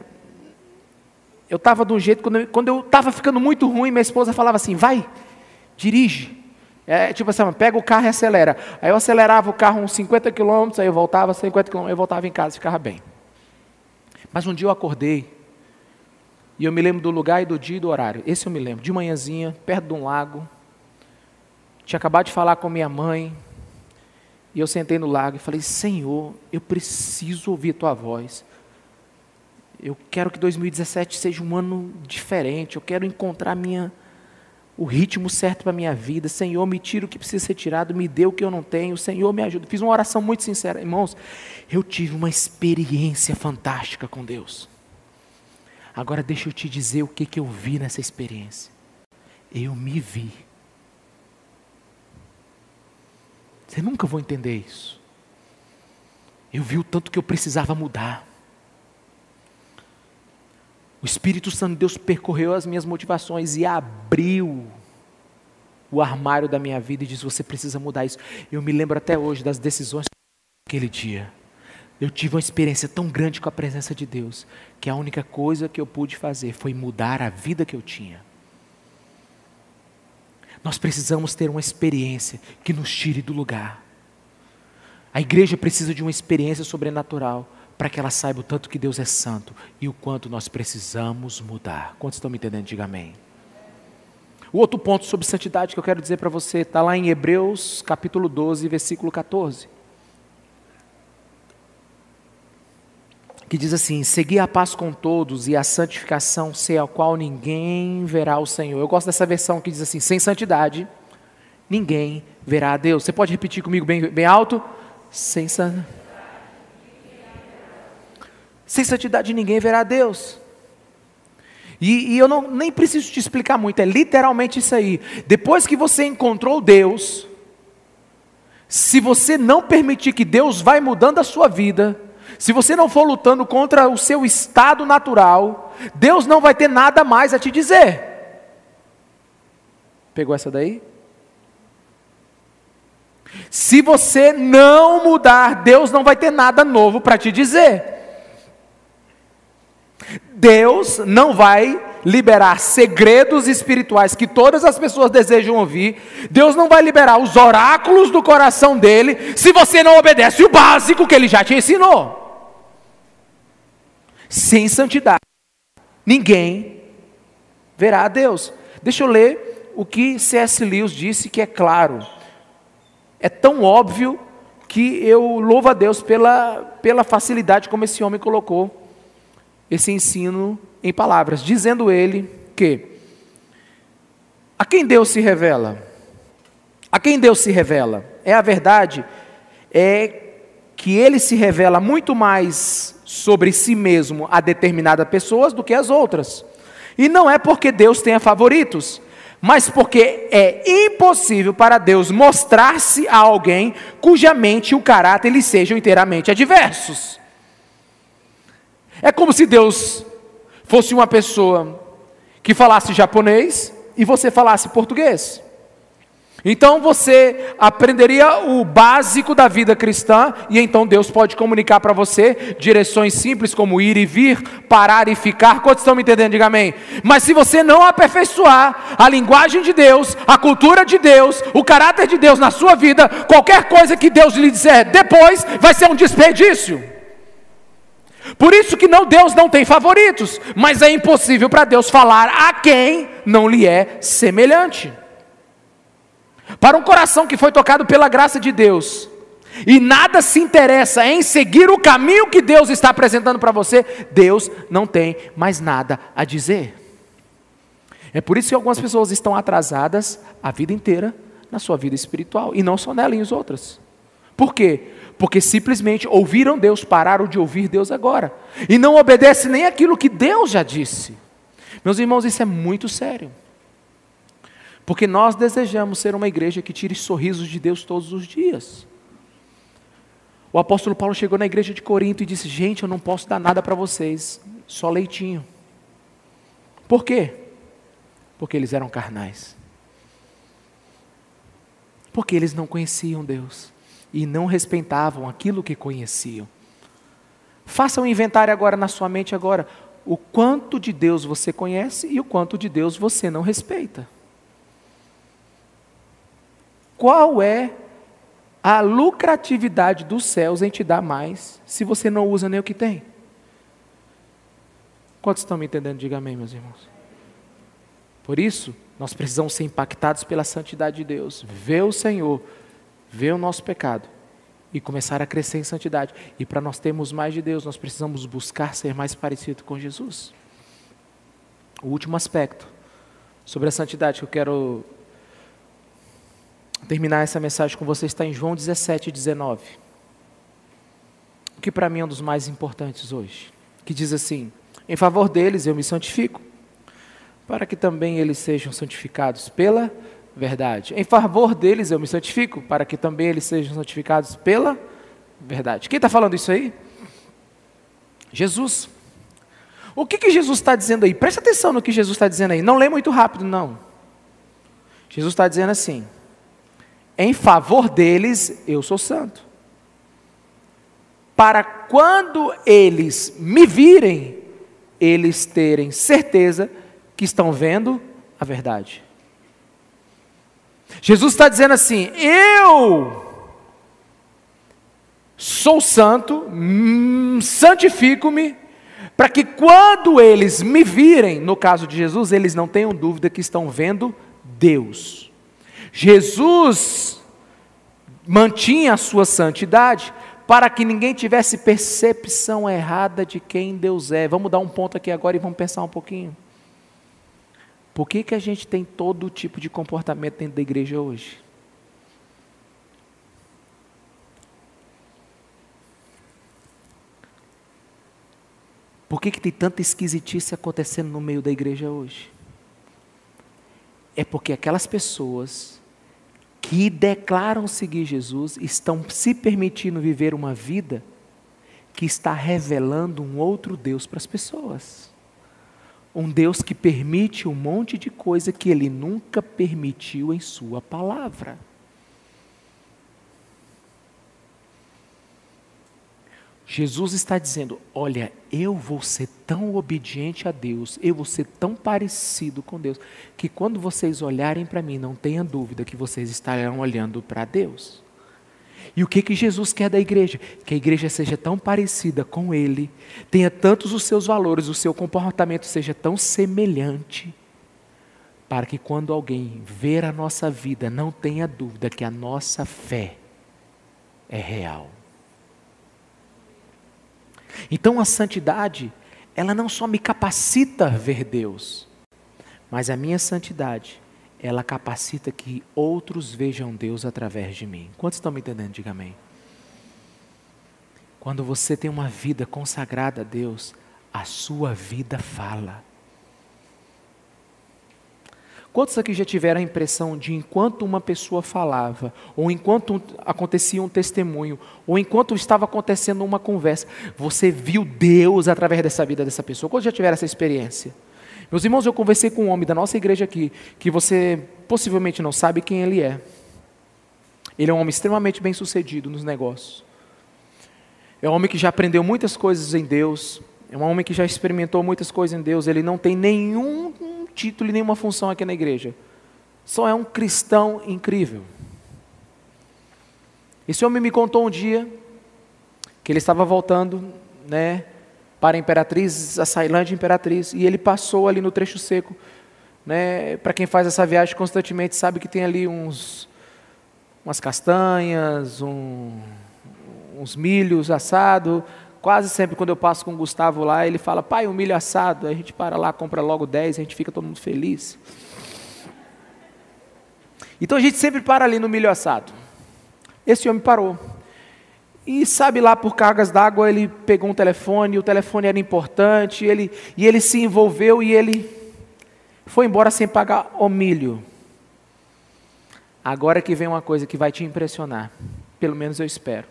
S1: Eu estava de um jeito, quando eu estava ficando muito ruim, minha esposa falava assim: vai, dirige. É, tipo assim, pega o carro e acelera. Aí eu acelerava o carro uns 50 quilômetros, aí eu voltava 50 quilômetros, eu voltava em casa, ficava bem. Mas um dia eu acordei, e eu me lembro do lugar e do dia e do horário. Esse eu me lembro, de manhãzinha, perto de um lago. Tinha acabado de falar com minha mãe, e eu sentei no lago e falei: Senhor, eu preciso ouvir tua voz. Eu quero que 2017 seja um ano diferente. Eu quero encontrar minha, o ritmo certo para a minha vida. Senhor, me tira o que precisa ser tirado, me dê o que eu não tenho. Senhor, me ajuda. Fiz uma oração muito sincera. Irmãos, eu tive uma experiência fantástica com Deus. Agora deixa eu te dizer o que, que eu vi nessa experiência. Eu me vi. Você nunca vai entender isso. Eu vi o tanto que eu precisava mudar. O Espírito Santo de Deus percorreu as minhas motivações e abriu o armário da minha vida e disse: Você precisa mudar isso. Eu me lembro até hoje das decisões daquele dia. Eu tive uma experiência tão grande com a presença de Deus que a única coisa que eu pude fazer foi mudar a vida que eu tinha. Nós precisamos ter uma experiência que nos tire do lugar. A igreja precisa de uma experiência sobrenatural para que ela saiba o tanto que Deus é santo e o quanto nós precisamos mudar. Quantos estão me entendendo? Diga amém. O outro ponto sobre santidade que eu quero dizer para você está lá em Hebreus capítulo 12, versículo 14. Que diz assim: Segui a paz com todos e a santificação, sem a qual ninguém verá o Senhor. Eu gosto dessa versão que diz assim: Sem santidade, ninguém verá a Deus. Você pode repetir comigo bem, bem alto? Sem santidade sem santidade ninguém verá Deus. E, e, eu não, nem preciso te explicar muito, é literalmente isso aí. Depois que você encontrou Deus, se você não permitir que Deus vai mudando a sua vida, se você não for lutando contra o seu estado natural, Deus não vai ter nada mais a te dizer. Pegou essa daí? Se você não mudar, Deus não vai ter nada novo para te dizer. Deus não vai liberar segredos espirituais que todas as pessoas desejam ouvir. Deus não vai liberar os oráculos do coração dele se você não obedece o básico que ele já te ensinou. Sem santidade, ninguém verá a Deus. Deixa eu ler o que C.S. Lewis disse que é claro. É tão óbvio que eu louvo a Deus pela, pela facilidade como esse homem colocou esse ensino em palavras, dizendo ele que a quem Deus se revela? A quem Deus se revela? É a verdade, é que ele se revela muito mais sobre si mesmo a determinadas pessoas do que as outras. E não é porque Deus tenha favoritos, mas porque é impossível para Deus mostrar-se a alguém cuja mente e o caráter lhe sejam inteiramente adversos. É como se Deus fosse uma pessoa que falasse japonês e você falasse português. Então você aprenderia o básico da vida cristã, e então Deus pode comunicar para você direções simples como ir e vir, parar e ficar. Quantos estão me entendendo? Diga amém. Mas se você não aperfeiçoar a linguagem de Deus, a cultura de Deus, o caráter de Deus na sua vida, qualquer coisa que Deus lhe disser depois vai ser um desperdício. Por isso que não Deus não tem favoritos, mas é impossível para Deus falar a quem não lhe é semelhante. Para um coração que foi tocado pela graça de Deus, e nada se interessa em seguir o caminho que Deus está apresentando para você, Deus não tem mais nada a dizer. É por isso que algumas pessoas estão atrasadas a vida inteira na sua vida espiritual, e não só nela, em as outras. Por quê? Porque simplesmente ouviram Deus, pararam de ouvir Deus agora, e não obedecem nem aquilo que Deus já disse. Meus irmãos, isso é muito sério. Porque nós desejamos ser uma igreja que tire sorrisos de Deus todos os dias. O apóstolo Paulo chegou na igreja de Corinto e disse: Gente, eu não posso dar nada para vocês, só leitinho. Por quê? Porque eles eram carnais. Porque eles não conheciam Deus e não respeitavam aquilo que conheciam. Faça um inventário agora na sua mente agora, o quanto de Deus você conhece e o quanto de Deus você não respeita. Qual é a lucratividade dos céus em te dar mais, se você não usa nem o que tem? Quantos estão me entendendo? Diga amém, meus irmãos. Por isso, nós precisamos ser impactados pela santidade de Deus, ver o Senhor, ver o nosso pecado e começar a crescer em santidade. E para nós termos mais de Deus, nós precisamos buscar ser mais parecido com Jesus. O último aspecto sobre a santidade que eu quero terminar essa mensagem com você está em João 17, 19. O que para mim é um dos mais importantes hoje. Que diz assim: Em favor deles eu me santifico, para que também eles sejam santificados pela verdade. Em favor deles eu me santifico, para que também eles sejam santificados pela verdade. Quem está falando isso aí? Jesus. O que, que Jesus está dizendo aí? Presta atenção no que Jesus está dizendo aí. Não lê muito rápido, não. Jesus está dizendo assim: em favor deles eu sou santo. Para quando eles me virem, eles terem certeza que estão vendo a verdade. Jesus está dizendo assim: eu sou santo, hum, santifico-me, para que quando eles me virem, no caso de Jesus, eles não tenham dúvida que estão vendo Deus. Jesus mantinha a sua santidade para que ninguém tivesse percepção errada de quem Deus é. Vamos dar um ponto aqui agora e vamos pensar um pouquinho. Por que, que a gente tem todo tipo de comportamento dentro da igreja hoje? Por que, que tem tanta esquisitice acontecendo no meio da igreja hoje? É porque aquelas pessoas que declaram seguir Jesus estão se permitindo viver uma vida que está revelando um outro Deus para as pessoas. Um Deus que permite um monte de coisa que ele nunca permitiu em Sua palavra. Jesus está dizendo: Olha, eu vou ser tão obediente a Deus, eu vou ser tão parecido com Deus, que quando vocês olharem para mim, não tenha dúvida que vocês estarão olhando para Deus. E o que, que Jesus quer da igreja? Que a igreja seja tão parecida com Ele, tenha tantos os seus valores, o seu comportamento seja tão semelhante, para que quando alguém ver a nossa vida, não tenha dúvida que a nossa fé é real. Então a santidade, ela não só me capacita a ver Deus, mas a minha santidade, ela capacita que outros vejam Deus através de mim. Quantos estão me entendendo? Diga amém. Quando você tem uma vida consagrada a Deus, a sua vida fala. Quantos aqui já tiveram a impressão de enquanto uma pessoa falava, ou enquanto acontecia um testemunho, ou enquanto estava acontecendo uma conversa, você viu Deus através dessa vida dessa pessoa? Quantos já tiveram essa experiência? Meus irmãos, eu conversei com um homem da nossa igreja aqui, que você possivelmente não sabe quem ele é. Ele é um homem extremamente bem sucedido nos negócios. É um homem que já aprendeu muitas coisas em Deus. É um homem que já experimentou muitas coisas em Deus. Ele não tem nenhum título e nenhuma função aqui na igreja. Só é um cristão incrível. Esse homem me contou um dia que ele estava voltando, né, para a Imperatriz, a Sailândia Imperatriz, e ele passou ali no trecho seco. Né? Para quem faz essa viagem constantemente sabe que tem ali uns, umas castanhas, um, uns milhos assados. Quase sempre quando eu passo com o Gustavo lá, ele fala, pai, um milho assado. Aí a gente para lá, compra logo 10, a gente fica todo mundo feliz. Então a gente sempre para ali no milho assado. Esse homem parou. E sabe lá por cargas d'água ele pegou um telefone, o telefone era importante, ele, e ele se envolveu e ele foi embora sem pagar o milho. Agora que vem uma coisa que vai te impressionar, pelo menos eu espero.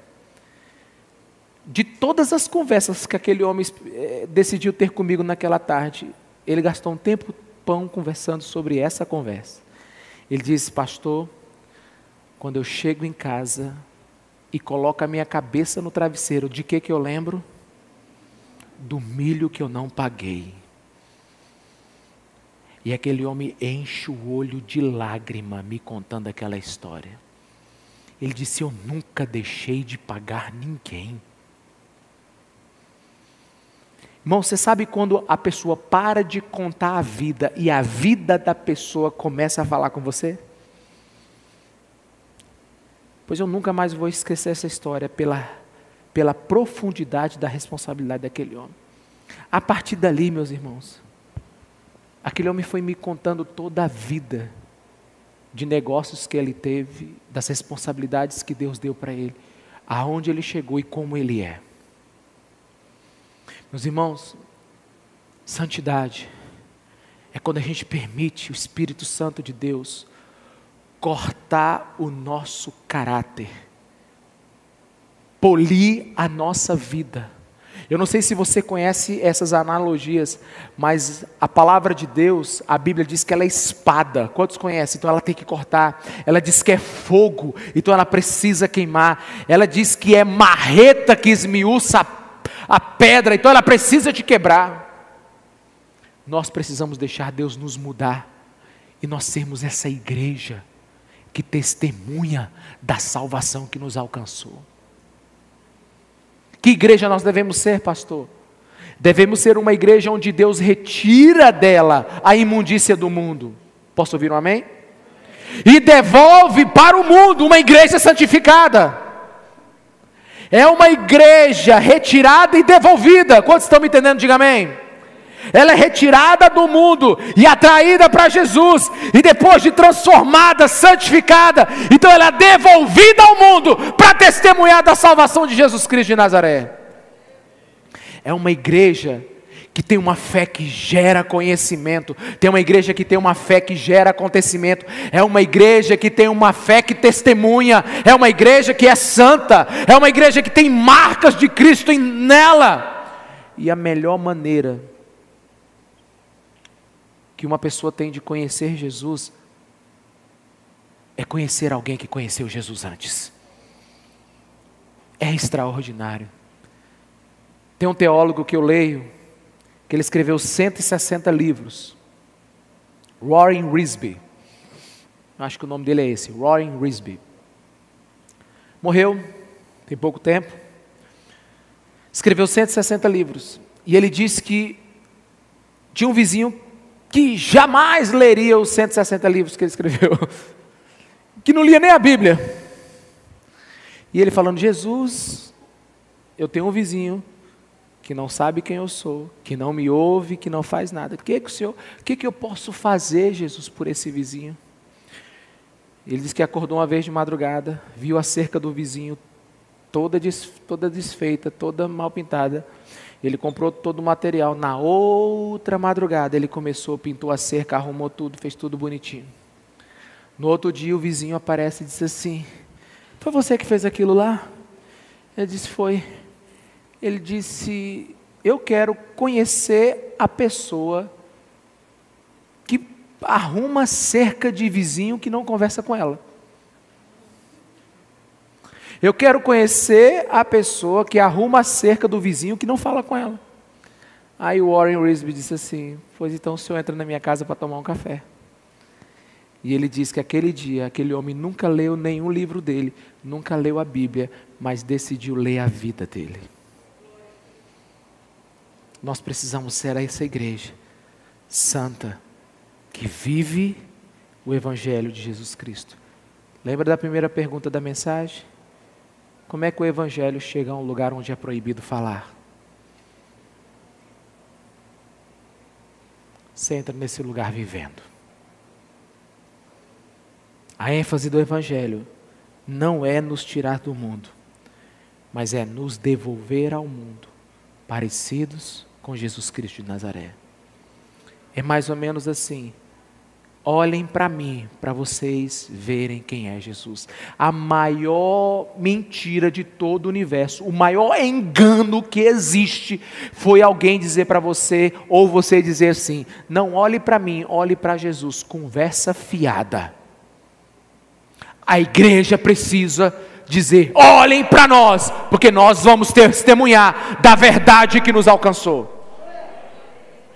S1: De todas as conversas que aquele homem eh, decidiu ter comigo naquela tarde, ele gastou um tempo pão conversando sobre essa conversa. Ele disse, pastor, quando eu chego em casa, e coloco a minha cabeça no travesseiro, de que que eu lembro? Do milho que eu não paguei. E aquele homem enche o olho de lágrima me contando aquela história. Ele disse: Eu nunca deixei de pagar ninguém. Irmão, você sabe quando a pessoa para de contar a vida e a vida da pessoa começa a falar com você? Pois eu nunca mais vou esquecer essa história pela, pela profundidade da responsabilidade daquele homem. A partir dali, meus irmãos, aquele homem foi me contando toda a vida de negócios que ele teve, das responsabilidades que Deus deu para ele, aonde ele chegou e como ele é. Meus irmãos, santidade é quando a gente permite o Espírito Santo de Deus cortar o nosso caráter, polir a nossa vida. Eu não sei se você conhece essas analogias, mas a palavra de Deus, a Bíblia diz que ela é espada. Quantos conhecem? Então ela tem que cortar. Ela diz que é fogo, então ela precisa queimar. Ela diz que é marreta que esmiuça a pedra, então ela precisa te quebrar. Nós precisamos deixar Deus nos mudar e nós sermos essa igreja que testemunha da salvação que nos alcançou. Que igreja nós devemos ser, pastor? Devemos ser uma igreja onde Deus retira dela a imundícia do mundo. Posso ouvir um amém? E devolve para o mundo uma igreja santificada. É uma igreja retirada e devolvida. Quantos estão me entendendo? Diga amém ela é retirada do mundo e atraída para Jesus, e depois de transformada, santificada, então ela é devolvida ao mundo para testemunhar da salvação de Jesus Cristo de Nazaré. É uma igreja que tem uma fé que gera conhecimento, tem uma igreja que tem uma fé que gera acontecimento, é uma igreja que tem uma fé que testemunha, é uma igreja que é santa, é uma igreja que tem marcas de Cristo nela. E a melhor maneira que uma pessoa tem de conhecer Jesus é conhecer alguém que conheceu Jesus antes. É extraordinário. Tem um teólogo que eu leio, que ele escreveu 160 livros. Warren Risby. Acho que o nome dele é esse, Warren Risby. Morreu, tem pouco tempo. Escreveu 160 livros. E ele disse que tinha um vizinho que jamais leria os 160 livros que ele escreveu, que não lia nem a Bíblia. E ele falando: Jesus, eu tenho um vizinho que não sabe quem eu sou, que não me ouve, que não faz nada. O que, que o Senhor, o que, que eu posso fazer, Jesus, por esse vizinho? Ele disse que acordou uma vez de madrugada, viu a cerca do vizinho toda, des, toda desfeita, toda mal pintada. Ele comprou todo o material. Na outra madrugada, ele começou, pintou a cerca, arrumou tudo, fez tudo bonitinho. No outro dia, o vizinho aparece e disse assim: Foi você que fez aquilo lá? Ele disse: Foi. Ele disse: Eu quero conhecer a pessoa que arruma cerca de vizinho que não conversa com ela. Eu quero conhecer a pessoa que arruma a cerca do vizinho que não fala com ela. Aí o Warren Risby disse assim: Pois então o senhor entra na minha casa para tomar um café. E ele diz que aquele dia, aquele homem nunca leu nenhum livro dele, nunca leu a Bíblia, mas decidiu ler a vida dele. Nós precisamos ser essa igreja santa, que vive o Evangelho de Jesus Cristo. Lembra da primeira pergunta da mensagem? Como é que o Evangelho chega a um lugar onde é proibido falar? Você entra nesse lugar vivendo. A ênfase do Evangelho não é nos tirar do mundo, mas é nos devolver ao mundo, parecidos com Jesus Cristo de Nazaré. É mais ou menos assim. Olhem para mim, para vocês verem quem é Jesus. A maior mentira de todo o universo, o maior engano que existe, foi alguém dizer para você, ou você dizer assim: não olhe para mim, olhe para Jesus. Conversa fiada. A igreja precisa dizer: olhem para nós, porque nós vamos testemunhar da verdade que nos alcançou.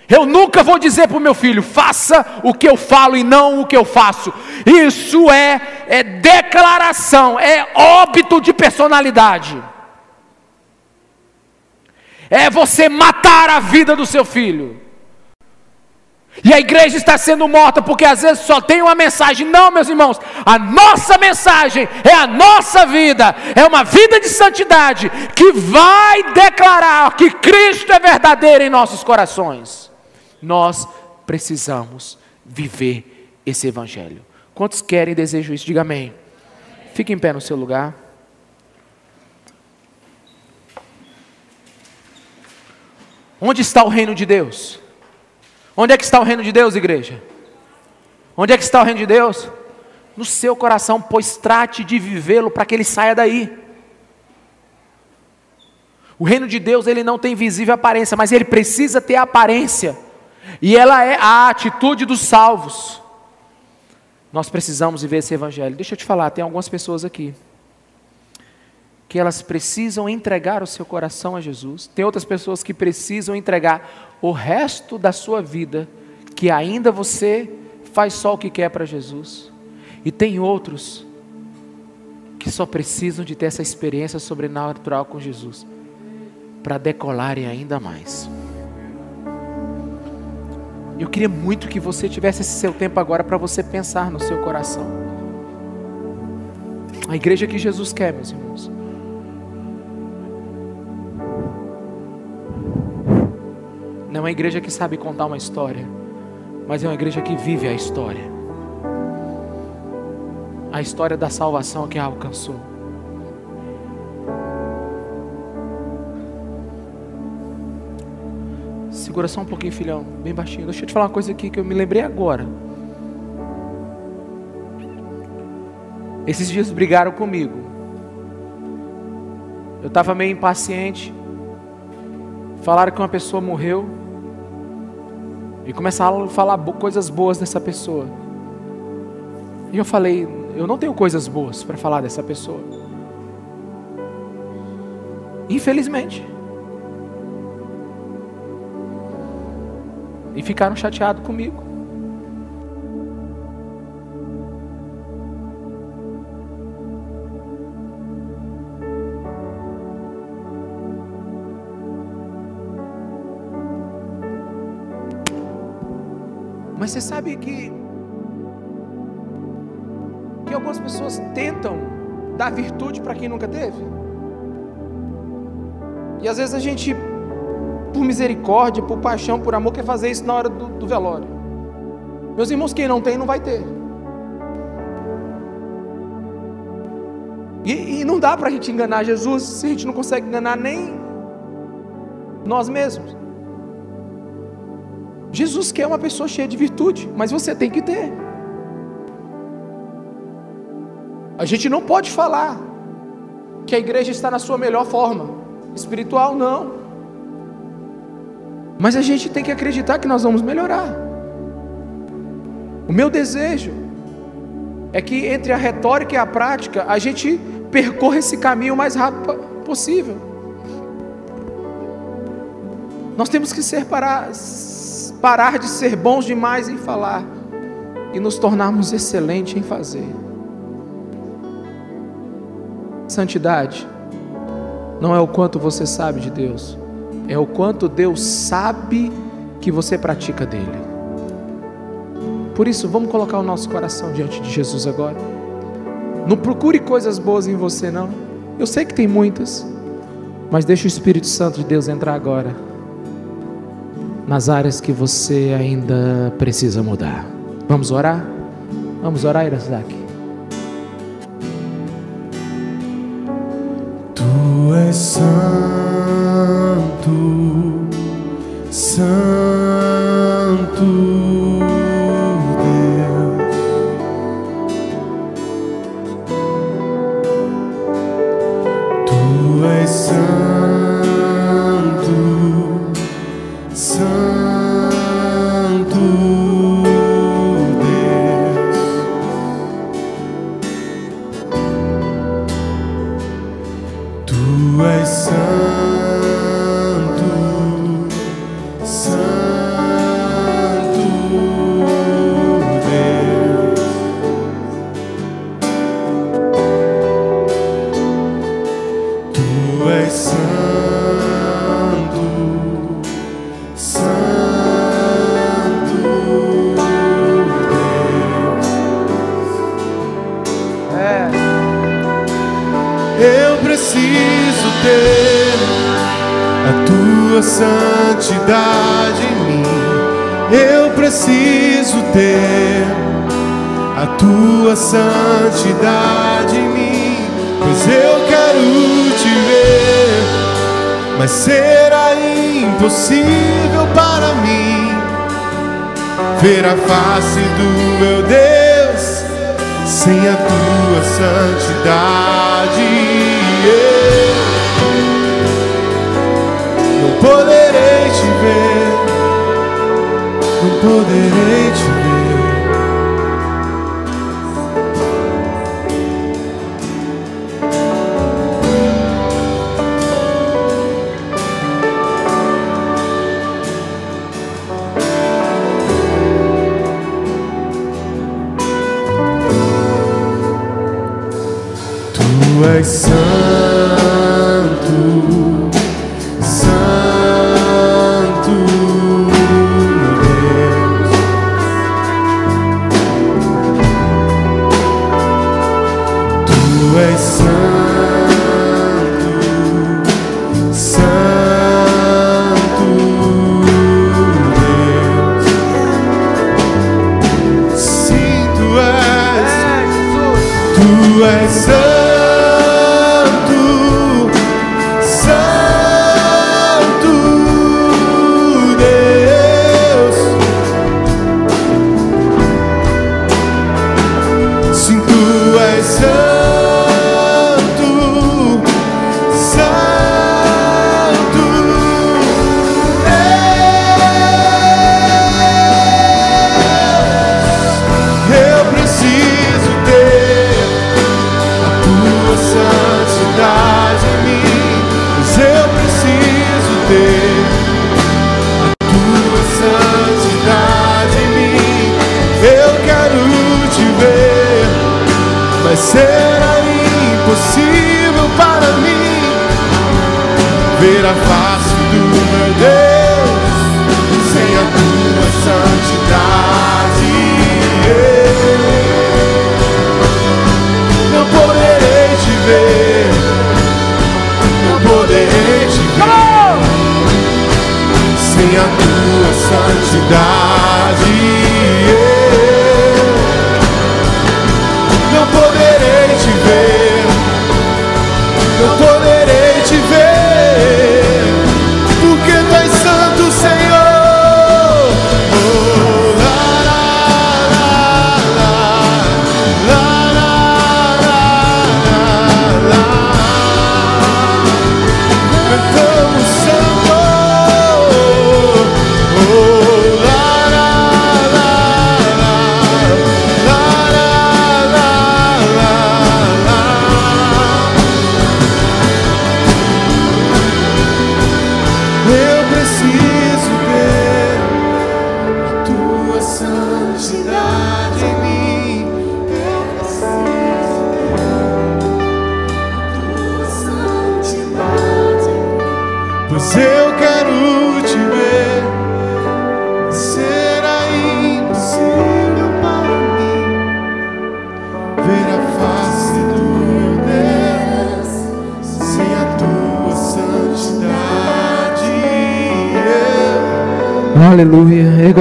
S1: Eu nunca vou dizer para o meu filho, faça o que eu falo e não o que eu faço. Isso é, é declaração, é óbito de personalidade. É você matar a vida do seu filho. E a igreja está sendo morta porque às vezes só tem uma mensagem. Não, meus irmãos, a nossa mensagem é a nossa vida, é uma vida de santidade que vai declarar que Cristo é verdadeiro em nossos corações. Nós precisamos viver esse evangelho. Quantos querem e desejam isso? Diga amém. Fique em pé no seu lugar. Onde está o reino de Deus? Onde é que está o reino de Deus, igreja? Onde é que está o reino de Deus? No seu coração, pois trate de vivê-lo para que ele saia daí. O reino de Deus, ele não tem visível aparência, mas ele precisa ter aparência. E ela é a atitude dos salvos. Nós precisamos viver esse evangelho. Deixa eu te falar, tem algumas pessoas aqui que elas precisam entregar o seu coração a Jesus. Tem outras pessoas que precisam entregar o resto da sua vida, que ainda você faz só o que quer para Jesus. E tem outros que só precisam de ter essa experiência sobrenatural com Jesus para decolarem ainda mais. Eu queria muito que você tivesse esse seu tempo agora para você pensar no seu coração. A igreja que Jesus quer, meus irmãos. Não é uma igreja que sabe contar uma história, mas é uma igreja que vive a história. A história da salvação que a alcançou. Segura só um pouquinho, filhão, bem baixinho. Deixa eu te falar uma coisa aqui que eu me lembrei agora. Esses dias brigaram comigo. Eu estava meio impaciente. Falaram que uma pessoa morreu. E começaram a falar coisas boas dessa pessoa. E eu falei: eu não tenho coisas boas para falar dessa pessoa. Infelizmente. E ficaram chateados comigo. Mas você sabe que que algumas pessoas tentam dar virtude para quem nunca teve? E às vezes a gente por misericórdia, por paixão, por amor, quer fazer isso na hora do, do velório. Meus irmãos, quem não tem, não vai ter. E, e não dá para a gente enganar Jesus se a gente não consegue enganar nem nós mesmos. Jesus quer uma pessoa cheia de virtude, mas você tem que ter. A gente não pode falar que a igreja está na sua melhor forma espiritual, não. Mas a gente tem que acreditar que nós vamos melhorar. O meu desejo é que entre a retórica e a prática a gente percorra esse caminho o mais rápido possível. Nós temos que ser para, parar de ser bons demais em falar e nos tornarmos excelentes em fazer. Santidade não é o quanto você sabe de Deus, é o quanto Deus sabe que você pratica dele. Por isso, vamos colocar o nosso coração diante de Jesus agora. Não procure coisas boas em você, não. Eu sei que tem muitas, mas deixe o Espírito Santo de Deus entrar agora nas áreas que você ainda precisa mudar. Vamos orar? Vamos orar, Irasak?
S2: Tu és santo, santo. santidade mas será impossível para mim ver a face do meu Deus sem a tua santidade. Eu não poderei te ver, não poderei te ver.
S1: coração.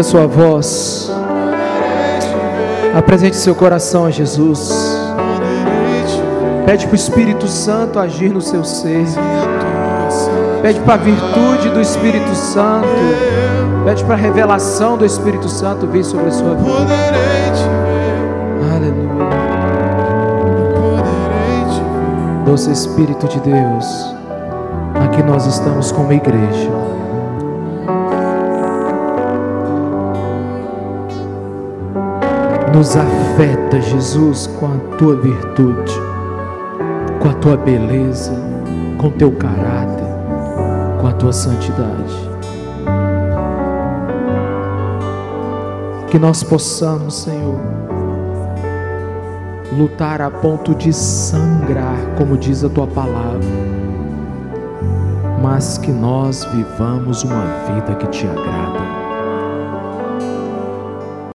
S1: Sua voz. Apresente seu coração a Jesus. Pede para o Espírito Santo agir no seu ser. Pede para a virtude do Espírito Santo. Pede para a revelação do Espírito Santo vir sobre a sua vida. Aleluia. Doce Espírito de Deus, aqui nós estamos como igreja. Nos afeta, Jesus, com a tua virtude, com a tua beleza, com o teu caráter, com a tua santidade. Que nós possamos, Senhor, lutar a ponto de sangrar, como diz a tua palavra, mas que nós vivamos uma vida que te agrada.